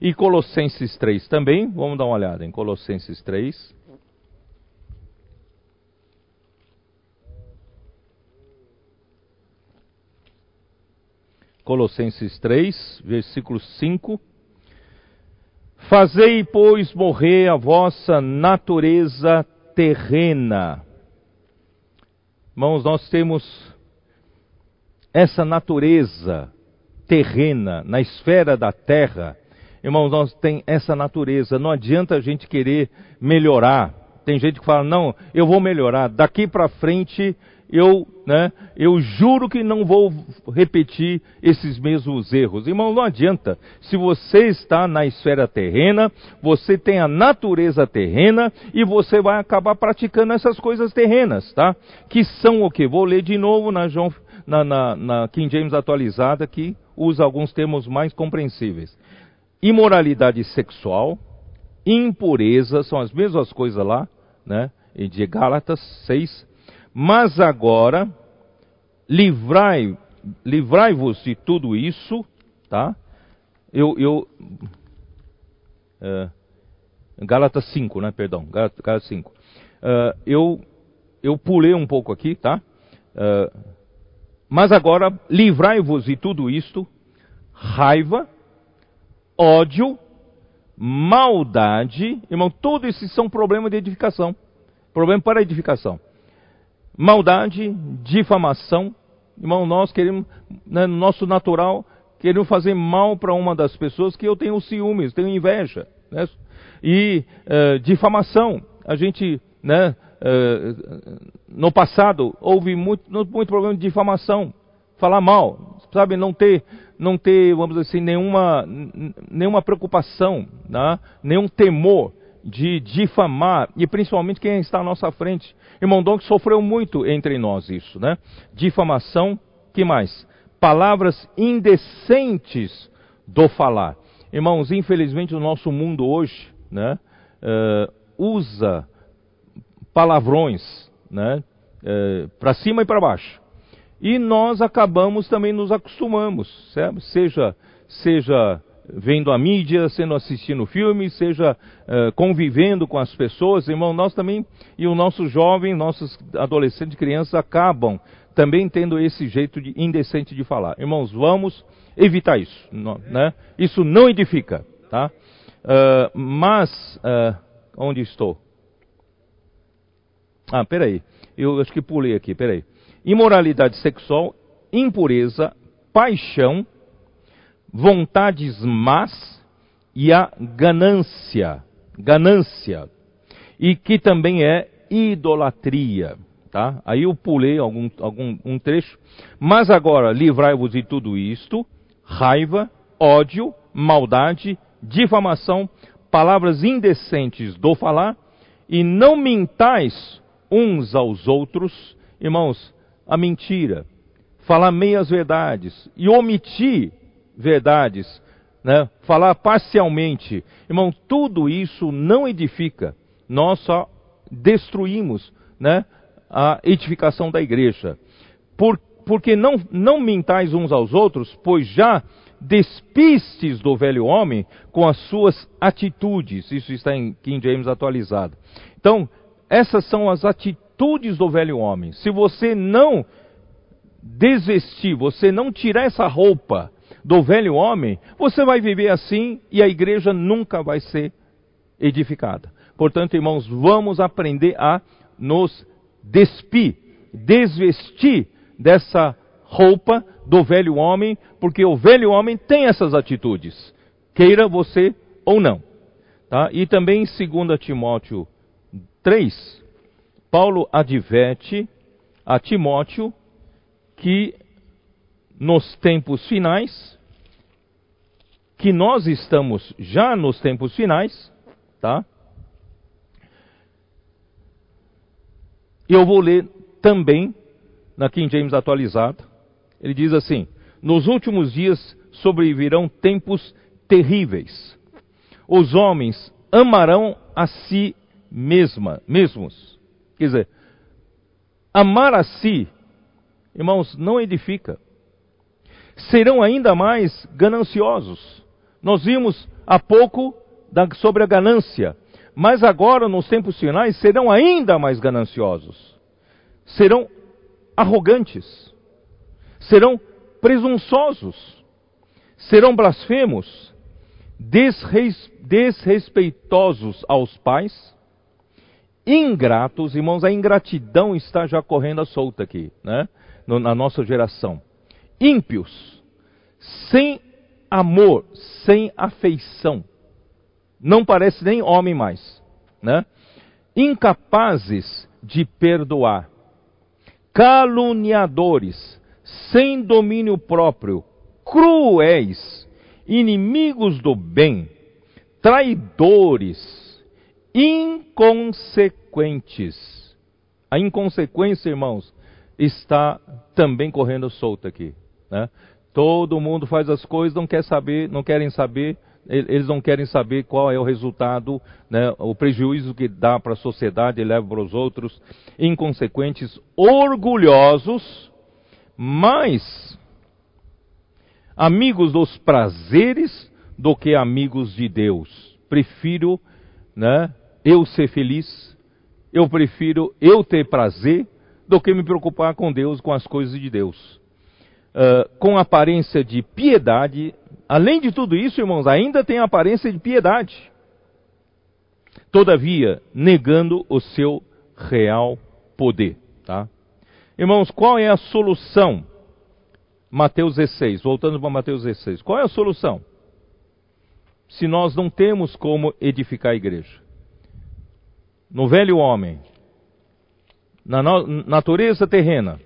E Colossenses 3 também, vamos dar uma olhada em Colossenses 3. Colossenses 3, versículo 5. Fazei, pois, morrer a vossa natureza terrena. Irmãos, nós temos essa natureza terrena na esfera da terra Irmãos, nós tem essa natureza. Não adianta a gente querer melhorar. Tem gente que fala: "Não, eu vou melhorar. Daqui para frente eu, né, eu juro que não vou repetir esses mesmos erros". Irmão, não adianta. Se você está na esfera terrena, você tem a natureza terrena e você vai acabar praticando essas coisas terrenas, tá? Que são o que? Vou ler de novo na, João, na, na, na King James atualizada que usa alguns termos mais compreensíveis imoralidade sexual, impureza, são as mesmas coisas lá, né? De Gálatas 6. Mas agora, livrai, livrai-vos de tudo isso, tá? Eu, eu é, Gálatas 5, né? Perdão, Gálatas 5. Uh, é, eu, eu pulei um pouco aqui, tá? Uh, mas agora, livrai-vos de tudo isto, raiva, ódio, maldade, irmão, todos esses são problemas de edificação. Problema para edificação. Maldade, difamação. Irmão, nós queremos, né, no nosso natural, queremos fazer mal para uma das pessoas que eu tenho ciúmes, tenho inveja. Né? E uh, difamação. A gente, né, no passado, houve muito, muito problema de difamação. Falar mal, sabe, não ter não ter, vamos dizer assim, nenhuma, nenhuma preocupação, né? nenhum temor de difamar, e principalmente quem está à nossa frente. Irmão Dom que sofreu muito entre nós isso, né? Difamação, que mais? Palavras indecentes do falar. Irmãos, infelizmente o nosso mundo hoje, né? Uh, usa palavrões, né? Uh, para cima e para baixo. E nós acabamos também nos acostumamos, certo? seja seja vendo a mídia, sendo assistindo filmes, seja uh, convivendo com as pessoas, irmão, nós também e os nossos jovens, nossos adolescentes, crianças acabam também tendo esse jeito de indecente de falar. Irmãos, vamos evitar isso, né? Isso não edifica, tá? Uh, mas uh, onde estou? Ah, peraí, eu acho que pulei aqui, peraí imoralidade sexual, impureza, paixão, vontades más e a ganância. Ganância. E que também é idolatria. Tá? Aí eu pulei algum, algum um trecho. Mas agora, livrai-vos de tudo isto: raiva, ódio, maldade, difamação, palavras indecentes do falar, e não mintais uns aos outros, irmãos, a mentira, falar meias verdades e omitir verdades, né? falar parcialmente. Irmão, tudo isso não edifica. Nós só destruímos né, a edificação da igreja. Por, porque não, não mintais uns aos outros, pois já despistes do velho homem com as suas atitudes. Isso está em King James atualizado. Então, essas são as atitudes do velho homem. Se você não desvestir, você não tirar essa roupa do velho homem, você vai viver assim e a igreja nunca vai ser edificada. Portanto, irmãos, vamos aprender a nos despir, desvestir dessa roupa do velho homem, porque o velho homem tem essas atitudes, queira você ou não. Tá? E também 2 Timóteo 3, Paulo adverte a Timóteo que nos tempos finais, que nós estamos já nos tempos finais, tá? Eu vou ler também na King James atualizada. Ele diz assim: Nos últimos dias sobrevirão tempos terríveis. Os homens amarão a si mesma, mesmos. Quer dizer, amar a si, irmãos, não edifica. Serão ainda mais gananciosos. Nós vimos há pouco da, sobre a ganância, mas agora, nos tempos finais, serão ainda mais gananciosos. Serão arrogantes. Serão presunçosos. Serão blasfemos. Desres, desrespeitosos aos pais ingratos, irmãos, a ingratidão está já correndo a solta aqui, né? Na nossa geração. Ímpios, sem amor, sem afeição. Não parece nem homem mais, né? Incapazes de perdoar. Caluniadores, sem domínio próprio, cruéis, inimigos do bem, traidores, inconsequentes. A inconsequência, irmãos, está também correndo solta aqui. Né? Todo mundo faz as coisas, não quer saber, não querem saber, eles não querem saber qual é o resultado, né, o prejuízo que dá para a sociedade e leva para os outros. Inconsequentes, orgulhosos, mas amigos dos prazeres do que amigos de Deus. Prefiro né, eu ser feliz, eu prefiro eu ter prazer do que me preocupar com Deus, com as coisas de Deus. Uh, com aparência de piedade, além de tudo isso, irmãos, ainda tem aparência de piedade. Todavia, negando o seu real poder. Tá? Irmãos, qual é a solução? Mateus 16, voltando para Mateus 16. Qual é a solução? Se nós não temos como edificar a igreja no velho homem, na natureza terrena,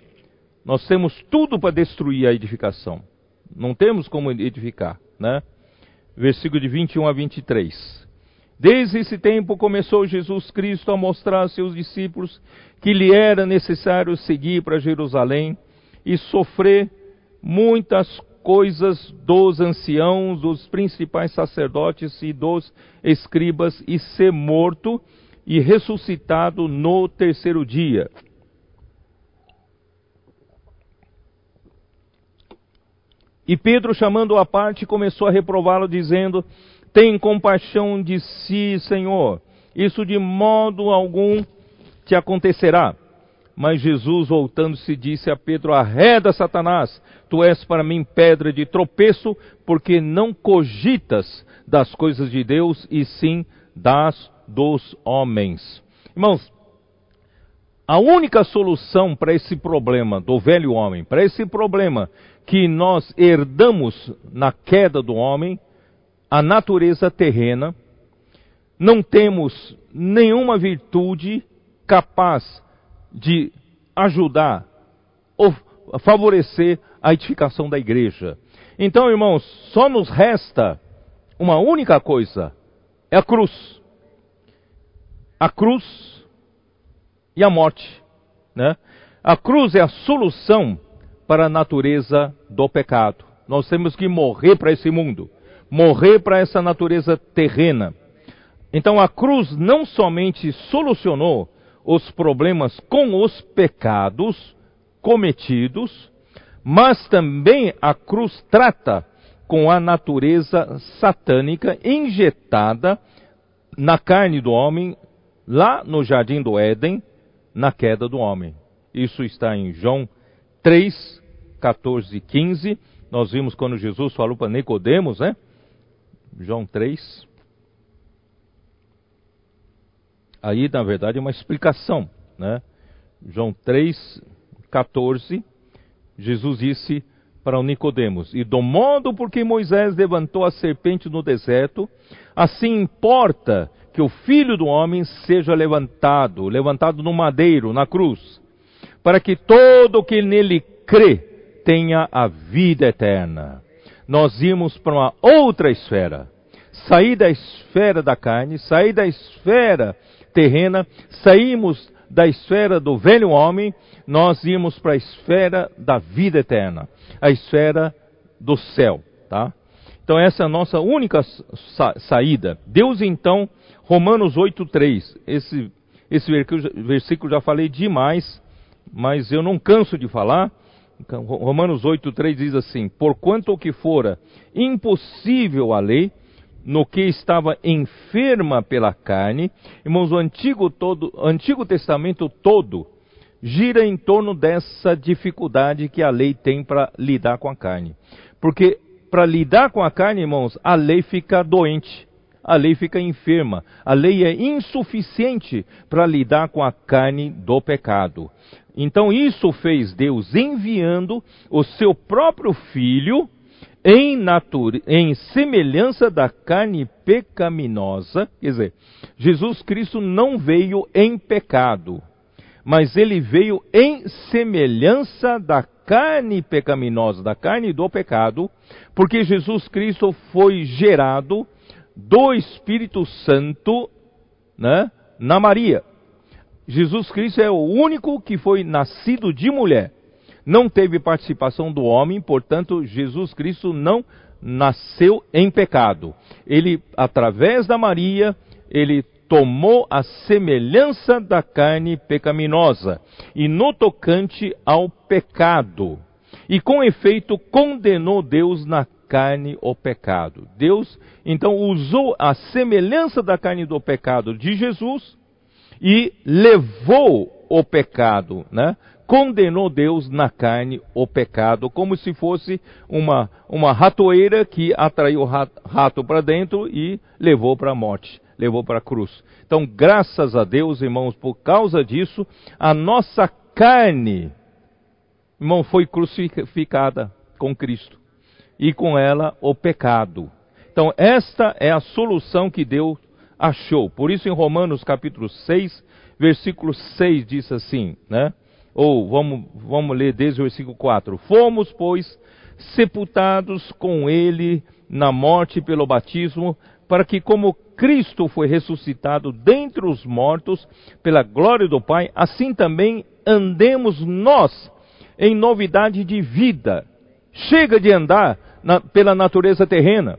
nós temos tudo para destruir a edificação. Não temos como edificar, né? Versículo de 21 a 23. Desde esse tempo começou Jesus Cristo a mostrar aos seus discípulos que lhe era necessário seguir para Jerusalém e sofrer muitas coisas dos anciãos, dos principais sacerdotes e dos escribas e ser morto e ressuscitado no terceiro dia. E Pedro, chamando-o à parte, começou a reprová-lo, dizendo: Tem compaixão de si, Senhor, isso de modo algum te acontecerá. Mas Jesus, voltando-se, disse a Pedro: Arreda, Satanás, tu és para mim pedra de tropeço, porque não cogitas das coisas de Deus, e sim das dos homens. Irmãos, a única solução para esse problema do velho homem, para esse problema que nós herdamos na queda do homem, a natureza terrena, não temos nenhuma virtude capaz de ajudar ou favorecer a edificação da igreja. Então, irmãos, só nos resta uma única coisa: é a cruz. A cruz e a morte. Né? A cruz é a solução para a natureza do pecado. Nós temos que morrer para esse mundo, morrer para essa natureza terrena. Então a cruz não somente solucionou os problemas com os pecados cometidos, mas também a cruz trata com a natureza satânica injetada na carne do homem lá no jardim do Éden, na queda do homem. Isso está em João 3, 14 e 15. Nós vimos quando Jesus falou para Nicodemos, né? João 3. Aí, na verdade, é uma explicação, né? João 3, 14 Jesus disse para o Nicodemos: E do modo por que Moisés levantou a serpente no deserto, assim importa que o filho do homem seja levantado, levantado no madeiro, na cruz, para que todo o que nele crê tenha a vida eterna. Nós íamos para uma outra esfera, sair da esfera da carne, sair da esfera terrena, saímos da esfera do velho homem nós íamos para a esfera da vida eterna, a esfera do céu, tá? Então essa é a nossa única sa saída. Deus então, Romanos 8:3. Esse esse versículo já falei demais, mas eu não canso de falar. Então, Romanos 8:3 diz assim: Porquanto o que fora impossível a lei, no que estava enferma pela carne, irmãos, o Antigo todo, Antigo Testamento todo gira em torno dessa dificuldade que a lei tem para lidar com a carne. Porque para lidar com a carne, irmãos, a lei fica doente, a lei fica enferma, a lei é insuficiente para lidar com a carne do pecado. Então isso fez Deus enviando o seu próprio filho em, em semelhança da carne pecaminosa, quer dizer, Jesus Cristo não veio em pecado mas ele veio em semelhança da carne pecaminosa, da carne do pecado, porque Jesus Cristo foi gerado do Espírito Santo né, na Maria. Jesus Cristo é o único que foi nascido de mulher. Não teve participação do homem, portanto, Jesus Cristo não nasceu em pecado. Ele, através da Maria, ele tomou a semelhança da carne pecaminosa, e no tocante ao pecado, e com efeito condenou Deus na carne o pecado. Deus então usou a semelhança da carne do pecado de Jesus e levou o pecado, né? Condenou Deus na carne o pecado, como se fosse uma, uma ratoeira que atraiu o rato para dentro e levou para a morte levou para a cruz. Então, graças a Deus, irmãos, por causa disso, a nossa carne, irmão, foi crucificada com Cristo. E com ela o pecado. Então, esta é a solução que Deus achou. Por isso, em Romanos capítulo 6, versículo 6 diz assim, né? Ou vamos, vamos ler desde o versículo 4. Fomos, pois, sepultados com ele na morte pelo batismo, para que, como Cristo foi ressuscitado dentre os mortos pela glória do Pai, assim também andemos nós em novidade de vida. Chega de andar na, pela natureza terrena.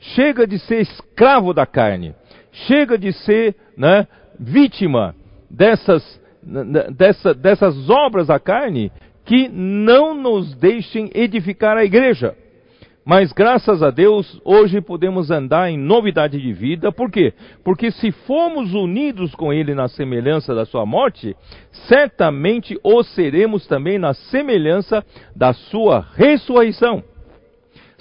Chega de ser escravo da carne. Chega de ser né, vítima dessas, dessa, dessas obras da carne que não nos deixem edificar a igreja. Mas graças a Deus, hoje podemos andar em novidade de vida. Por quê? Porque se formos unidos com Ele na semelhança da Sua morte, certamente o seremos também na semelhança da Sua ressurreição.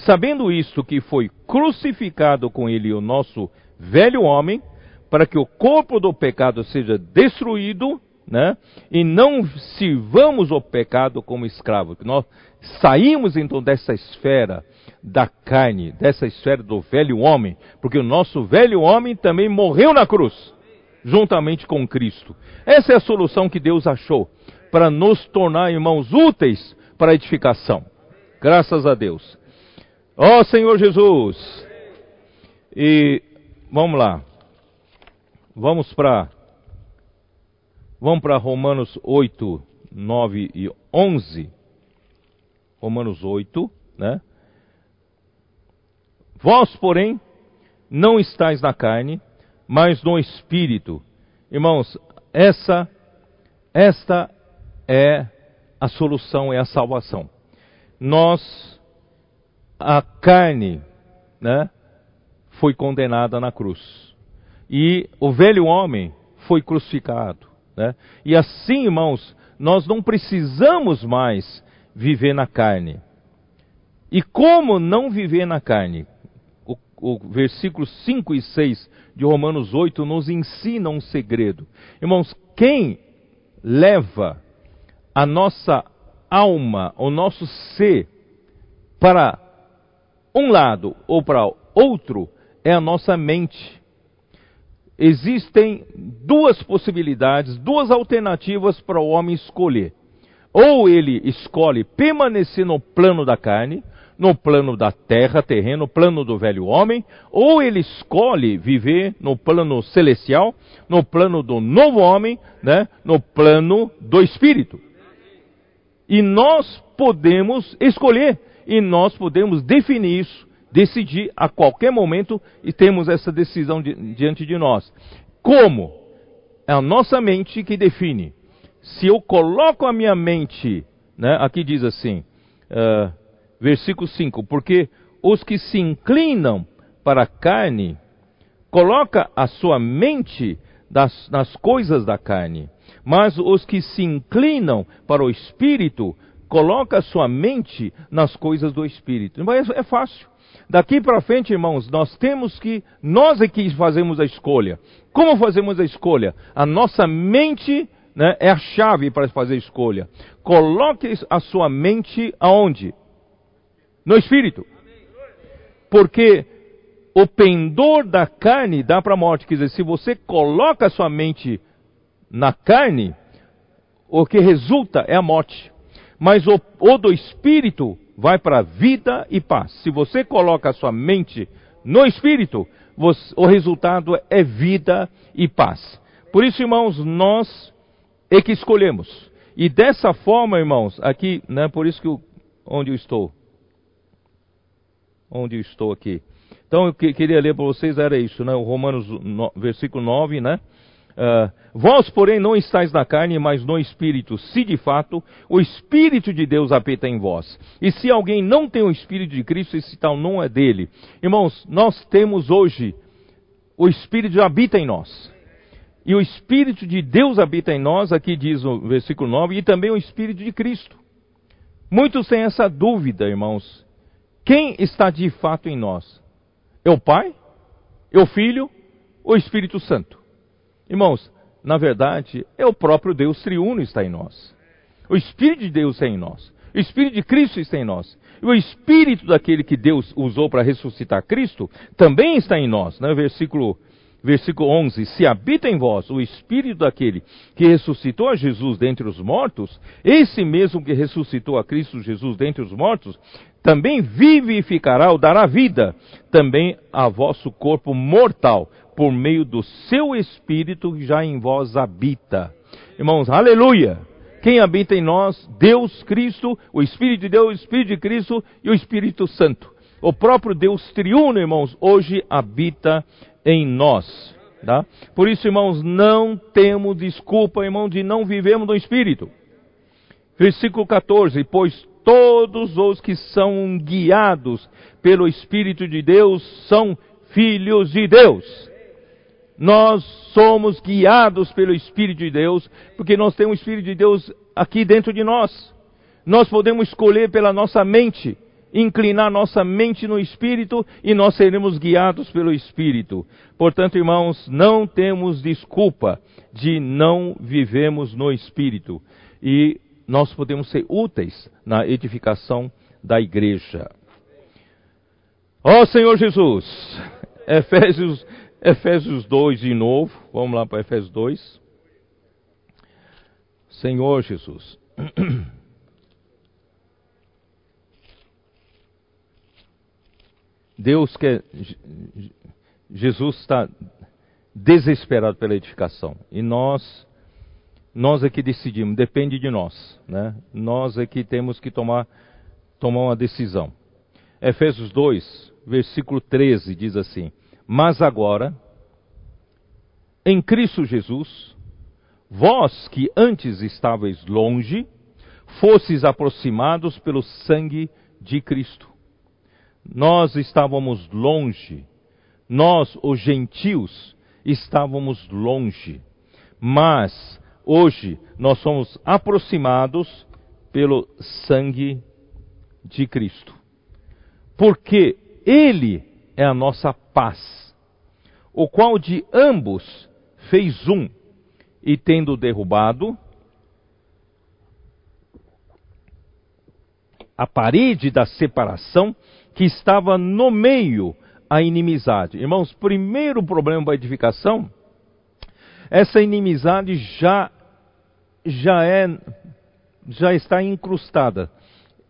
Sabendo isto, que foi crucificado com Ele o nosso velho homem, para que o corpo do pecado seja destruído, né? E não sirvamos o pecado como escravo. Nós saímos então dessa esfera da carne, dessa esfera do velho homem, porque o nosso velho homem também morreu na cruz. juntamente com Cristo. Essa é a solução que Deus achou para nos tornar irmãos úteis para a edificação. Graças a Deus. Ó oh, Senhor Jesus. E vamos lá. Vamos para Vamos para Romanos 8, 9 e 11. Romanos 8, né? Vós, porém, não estáis na carne, mas no espírito. Irmãos, essa esta é a solução, é a salvação. Nós a carne, né, foi condenada na cruz. E o velho homem foi crucificado, né? E assim, irmãos, nós não precisamos mais viver na carne. E como não viver na carne? o versículos 5 e 6 de Romanos 8 nos ensina um segredo. Irmãos, quem leva a nossa alma, o nosso ser, para um lado ou para outro, é a nossa mente. Existem duas possibilidades, duas alternativas para o homem escolher. Ou ele escolhe permanecer no plano da carne, no plano da terra, terreno, plano do velho homem, ou ele escolhe viver no plano celestial, no plano do novo homem, né, no plano do espírito. E nós podemos escolher, e nós podemos definir isso, decidir a qualquer momento e temos essa decisão di diante de nós. Como? É a nossa mente que define. Se eu coloco a minha mente, né, aqui diz assim, uh, versículo 5: Porque os que se inclinam para a carne, coloca a sua mente das, nas coisas da carne, mas os que se inclinam para o espírito, coloca sua mente nas coisas do espírito. Mas é fácil. Daqui para frente, irmãos, nós temos que, nós é que fazemos a escolha. Como fazemos a escolha? A nossa mente né, é a chave para fazer a escolha. Coloque a sua mente aonde? no espírito. Porque o pendor da carne dá para a morte. Quer dizer, se você coloca a sua mente na carne, o que resulta é a morte. Mas o, o do espírito vai para vida e paz. Se você coloca a sua mente no espírito, você, o resultado é vida e paz. Por isso, irmãos, nós é que escolhemos. E dessa forma, irmãos, aqui, né, por isso que eu, onde eu estou, onde eu estou aqui. Então eu que, queria ler para vocês, era isso, né? O Romanos, no, versículo 9, né? Uh, Vós, porém, não estáis na carne, mas no Espírito, se de fato o Espírito de Deus habita em vós. E se alguém não tem o Espírito de Cristo, esse tal não é dele. Irmãos, nós temos hoje, o Espírito habita em nós. E o Espírito de Deus habita em nós, aqui diz o versículo 9, e também o Espírito de Cristo. Muitos têm essa dúvida, irmãos. Quem está de fato em nós? É o Pai? É o Filho? Ou o Espírito Santo? Irmãos, na verdade, é o próprio Deus triuno está em nós. O Espírito de Deus está em nós. O Espírito de Cristo está em nós. E o Espírito daquele que Deus usou para ressuscitar Cristo também está em nós. Né? Versículo versículo 11: Se habita em vós o espírito daquele que ressuscitou a Jesus dentre os mortos, esse mesmo que ressuscitou a Cristo Jesus dentre os mortos, também vivificará ou dará vida também a vosso corpo mortal, por meio do seu espírito que já em vós habita. Irmãos, aleluia! Quem habita em nós? Deus, Cristo, o Espírito de Deus, o Espírito de Cristo e o Espírito Santo. O próprio Deus triuno, irmãos, hoje habita em nós. Tá? Por isso, irmãos, não temos desculpa, irmão, de não vivemos no Espírito. Versículo 14: Pois todos os que são guiados pelo Espírito de Deus são filhos de Deus. Nós somos guiados pelo Espírito de Deus, porque nós temos o Espírito de Deus aqui dentro de nós. Nós podemos escolher pela nossa mente inclinar nossa mente no Espírito e nós seremos guiados pelo Espírito. Portanto, irmãos, não temos desculpa de não vivemos no Espírito e nós podemos ser úteis na edificação da igreja. Ó oh, Senhor Jesus, <laughs> Efésios Efésios 2 de novo, vamos lá para Efésios 2. Senhor Jesus. <clears throat> Deus quer. Jesus está desesperado pela edificação. E nós, nós é que decidimos, depende de nós. Né? Nós é que temos que tomar, tomar uma decisão. Efésios 2, versículo 13 diz assim: Mas agora, em Cristo Jesus, vós que antes estáveis longe, fostes aproximados pelo sangue de Cristo. Nós estávamos longe, nós, os gentios, estávamos longe, mas hoje nós somos aproximados pelo sangue de Cristo. Porque Ele é a nossa paz, o qual de ambos fez um, e tendo derrubado a parede da separação que estava no meio a inimizade. Irmãos, primeiro problema da edificação, essa inimizade já já é já está incrustada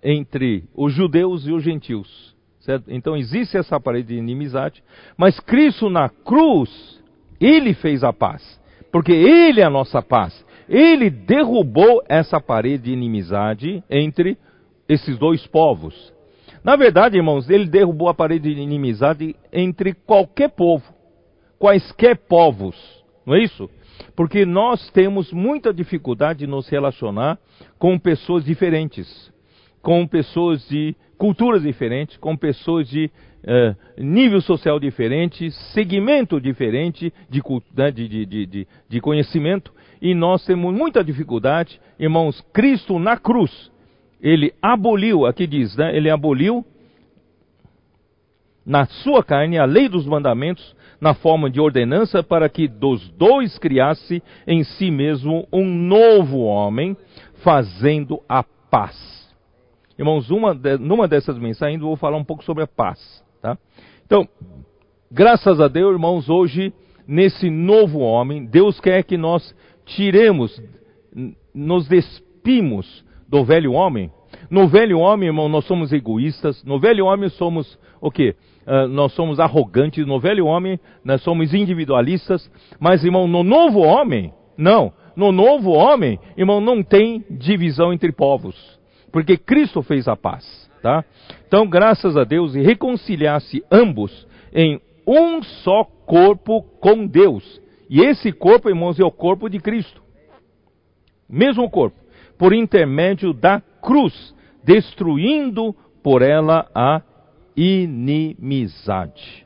entre os judeus e os gentios. Certo? Então existe essa parede de inimizade, mas Cristo na cruz, ele fez a paz, porque ele é a nossa paz. Ele derrubou essa parede de inimizade entre esses dois povos. Na verdade, irmãos, ele derrubou a parede de inimizade entre qualquer povo, quaisquer povos, não é isso? Porque nós temos muita dificuldade de nos relacionar com pessoas diferentes, com pessoas de culturas diferentes, com pessoas de uh, nível social diferente, segmento diferente de, né, de, de, de, de conhecimento, e nós temos muita dificuldade, irmãos, Cristo na cruz, ele aboliu, aqui diz, né? Ele aboliu na sua carne a lei dos mandamentos na forma de ordenança para que dos dois criasse em si mesmo um novo homem, fazendo a paz. Irmãos, uma de, numa dessas mensagens eu vou falar um pouco sobre a paz, tá? Então, graças a Deus, irmãos, hoje nesse novo homem, Deus quer que nós tiremos, nos despimos do velho homem. No velho homem, irmão, nós somos egoístas. No velho homem somos o quê? Uh, nós somos arrogantes. No velho homem, nós somos individualistas. Mas, irmão, no novo homem, não. No novo homem, irmão, não tem divisão entre povos. Porque Cristo fez a paz, tá? Então, graças a Deus, e reconciliar-se ambos em um só corpo com Deus. E esse corpo, irmãos, é o corpo de Cristo. Mesmo corpo por intermédio da cruz, destruindo por ela a inimizade.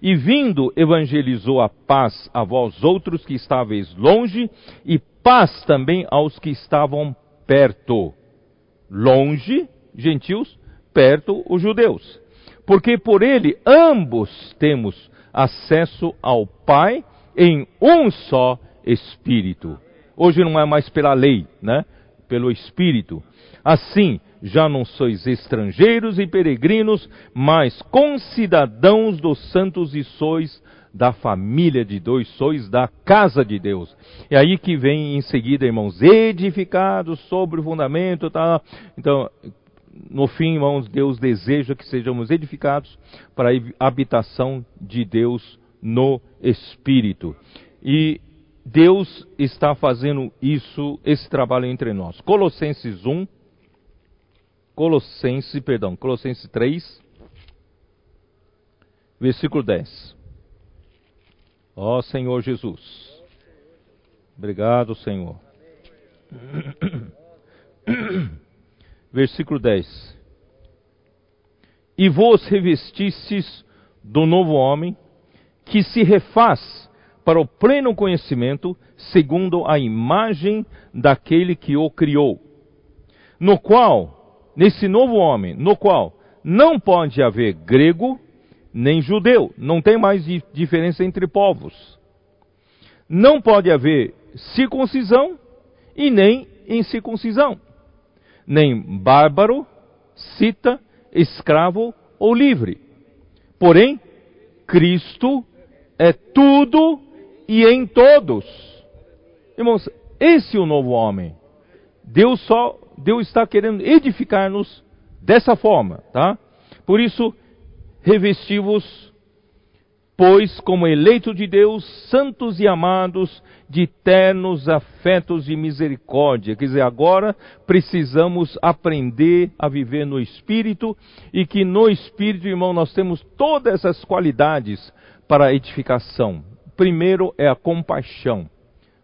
E vindo, evangelizou a paz a vós outros que estáveis longe, e paz também aos que estavam perto. Longe, gentios, perto, os judeus. Porque por ele ambos temos acesso ao Pai em um só Espírito. Hoje não é mais pela lei, né? pelo Espírito. Assim, já não sois estrangeiros e peregrinos, mas concidadãos dos santos e sois da família de Deus, sois da casa de Deus. É aí que vem em seguida, irmãos, edificados sobre o fundamento, tá? Então, no fim, irmãos, Deus deseja que sejamos edificados para a habitação de Deus no Espírito. E Deus está fazendo isso, esse trabalho entre nós. Colossenses 1, Colossenses, perdão, Colossenses 3, versículo 10. Ó oh, Senhor Jesus. Obrigado, Senhor. <coughs> Versículo 10. E vos revestistes do novo homem, que se refaz para o pleno conhecimento, segundo a imagem daquele que o criou. No qual, nesse novo homem, no qual não pode haver grego nem judeu, não tem mais diferença entre povos. Não pode haver circuncisão e nem incircuncisão, nem bárbaro, cita, escravo ou livre. Porém, Cristo é tudo e em todos. Irmãos, esse é o novo homem. Deus só, Deus está querendo edificar-nos dessa forma, tá? Por isso, revestivos pois, como eleito de Deus, santos e amados, de ternos afetos de misericórdia. Quer dizer, agora precisamos aprender a viver no Espírito e que no Espírito, irmão, nós temos todas essas qualidades para edificação. Primeiro é a compaixão.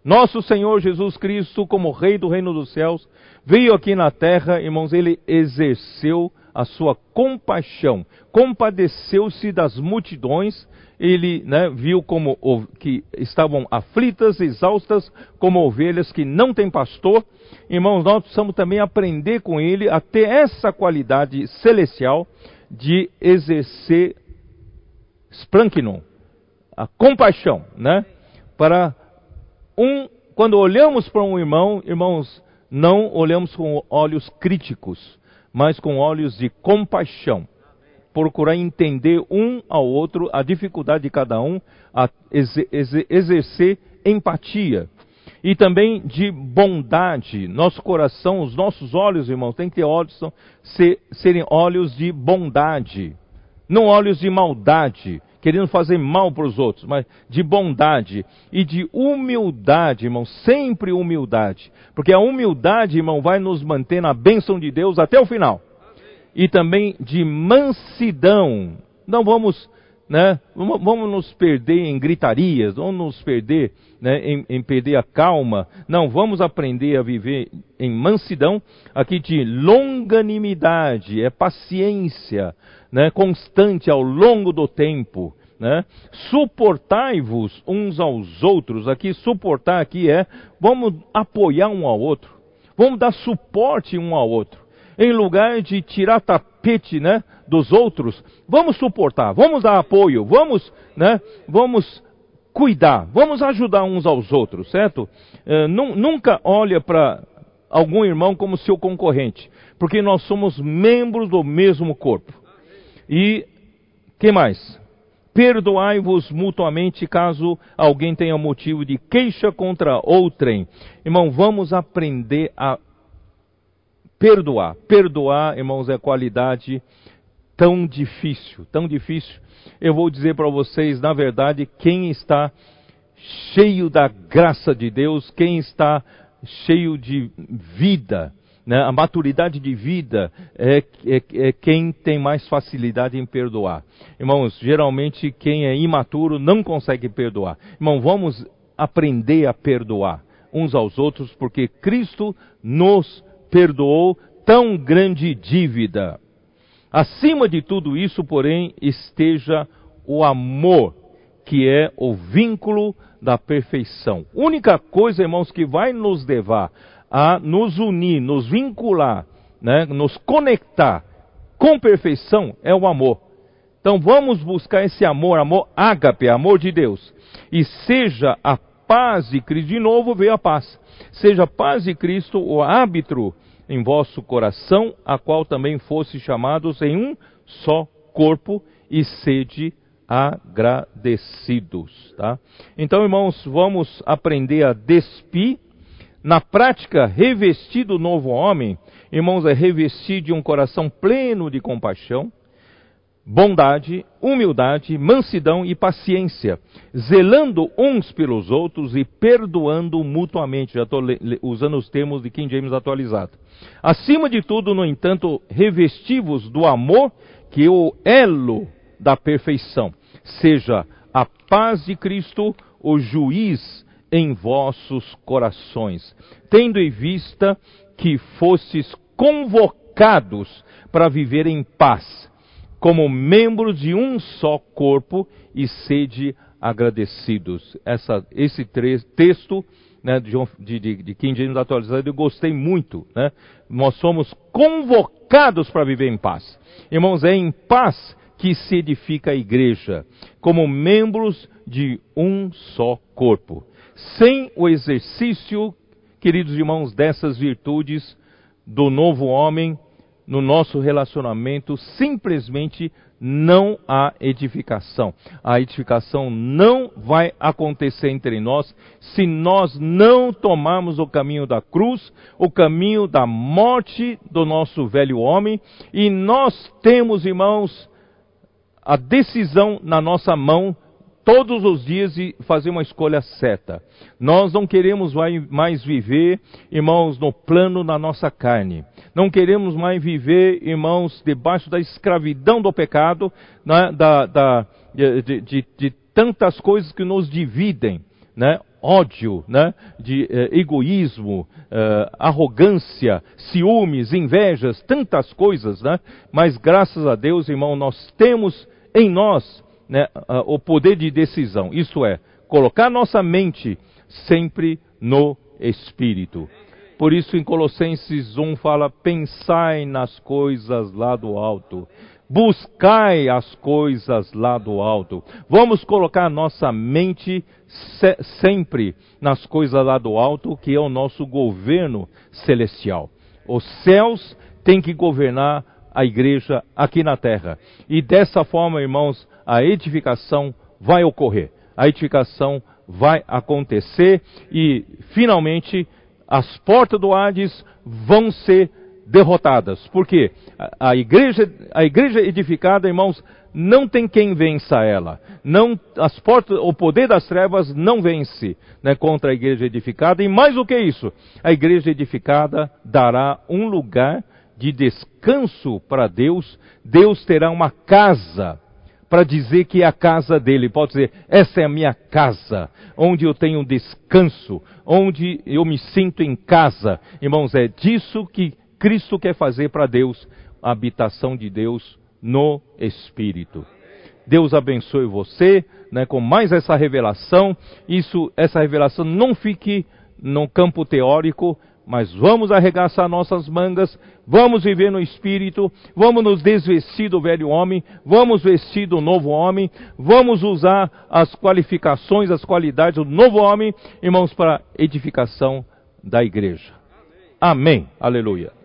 Nosso Senhor Jesus Cristo, como Rei do Reino dos Céus, veio aqui na terra, irmãos, ele exerceu a sua compaixão, compadeceu-se das multidões ele né, viu como que estavam aflitas, exaustas, como ovelhas que não têm pastor. Irmãos, nós precisamos também aprender com ele a ter essa qualidade celestial de exercer splanknon, a compaixão, né? Para um, quando olhamos para um irmão, irmãos, não olhamos com olhos críticos, mas com olhos de compaixão procurar entender um ao outro a dificuldade de cada um, a exercer empatia. E também de bondade. Nosso coração, os nossos olhos, irmãos, tem que ter olhos, ser, serem olhos de bondade. Não olhos de maldade, querendo fazer mal para os outros, mas de bondade e de humildade, irmão, sempre humildade. Porque a humildade, irmão, vai nos manter na bênção de Deus até o final e também de mansidão. Não vamos, né, vamos nos perder em gritarias, vamos nos perder né, em, em perder a calma. Não, vamos aprender a viver em mansidão, aqui de longanimidade, é paciência, né, constante ao longo do tempo. Né? Suportai-vos uns aos outros. Aqui, suportar aqui é vamos apoiar um ao outro, vamos dar suporte um ao outro em lugar de tirar tapete, né, dos outros, vamos suportar, vamos dar apoio, vamos, né, vamos cuidar, vamos ajudar uns aos outros, certo? É, nunca olha para algum irmão como seu concorrente, porque nós somos membros do mesmo corpo. E que mais? Perdoai-vos mutuamente caso alguém tenha motivo de queixa contra outrem. Irmão, vamos aprender a perdoar. Perdoar, irmãos, é qualidade tão difícil, tão difícil. Eu vou dizer para vocês, na verdade, quem está cheio da graça de Deus, quem está cheio de vida, né? a maturidade de vida é, é, é, quem tem mais facilidade em perdoar. Irmãos, geralmente quem é imaturo não consegue perdoar. Irmão, vamos aprender a perdoar uns aos outros, porque Cristo nos perdoou tão grande dívida. Acima de tudo isso, porém, esteja o amor, que é o vínculo da perfeição. Única coisa, irmãos, que vai nos levar a nos unir, nos vincular, né, nos conectar com perfeição é o amor. Então vamos buscar esse amor, amor ágape, amor de Deus. E seja a paz de Cristo, de novo veio a paz. Seja a paz de Cristo o árbitro em vosso coração, a qual também fosse chamados em um só corpo, e sede agradecidos. Tá? Então, irmãos, vamos aprender a despir. Na prática, revestir do novo homem, irmãos, é revestir de um coração pleno de compaixão, bondade, humildade, mansidão e paciência, zelando uns pelos outros e perdoando mutuamente. Já estou usando os termos de King James atualizado. Acima de tudo, no entanto, revestivos do amor, que é o elo da perfeição, seja a paz de Cristo, o juiz em vossos corações, tendo em vista que fostes convocados para viver em paz como membros de um só corpo e sede agradecidos. Essa, esse texto né, de, de, de King James atualizado eu gostei muito. Né? Nós somos convocados para viver em paz. Irmãos, é em paz que se edifica a igreja, como membros de um só corpo. Sem o exercício, queridos irmãos, dessas virtudes do novo homem, no nosso relacionamento, simplesmente não há edificação. A edificação não vai acontecer entre nós se nós não tomarmos o caminho da cruz, o caminho da morte do nosso velho homem, e nós temos, irmãos, a decisão na nossa mão todos os dias e fazer uma escolha certa. Nós não queremos mais viver, irmãos, no plano da nossa carne. Não queremos mais viver, irmãos, debaixo da escravidão do pecado, né, da, da, de, de, de, tantas coisas que nos dividem, né? ódio, né? de eh, egoísmo, eh, arrogância, ciúmes, invejas, tantas coisas, né? mas graças a Deus, irmão, nós temos em nós né, o poder de decisão. Isso é, colocar nossa mente sempre no Espírito. Por isso em Colossenses 1 fala: pensai nas coisas lá do alto, buscai as coisas lá do alto. Vamos colocar nossa mente se sempre nas coisas lá do alto, que é o nosso governo celestial. Os céus têm que governar a igreja aqui na terra. E dessa forma, irmãos, a edificação vai ocorrer. A edificação vai acontecer e finalmente as portas do Hades vão ser derrotadas. Por quê? A, a igreja, a igreja edificada, irmãos, não tem quem vença ela. Não, as portas, o poder das trevas não vence né, contra a igreja edificada. E mais do que isso, a igreja edificada dará um lugar de descanso para Deus, Deus terá uma casa para dizer que é a casa dele. Pode dizer, essa é a minha casa, onde eu tenho descanso, onde eu me sinto em casa. Irmãos, é disso que Cristo quer fazer para Deus, a habitação de Deus no Espírito. Deus abençoe você, né, com mais essa revelação. Isso, essa revelação não fique no campo teórico, mas vamos arregaçar nossas mangas, vamos viver no Espírito, vamos nos desvestir do velho homem, vamos vestir do novo homem, vamos usar as qualificações, as qualidades do novo homem, irmãos, para edificação da igreja. Amém. Aleluia.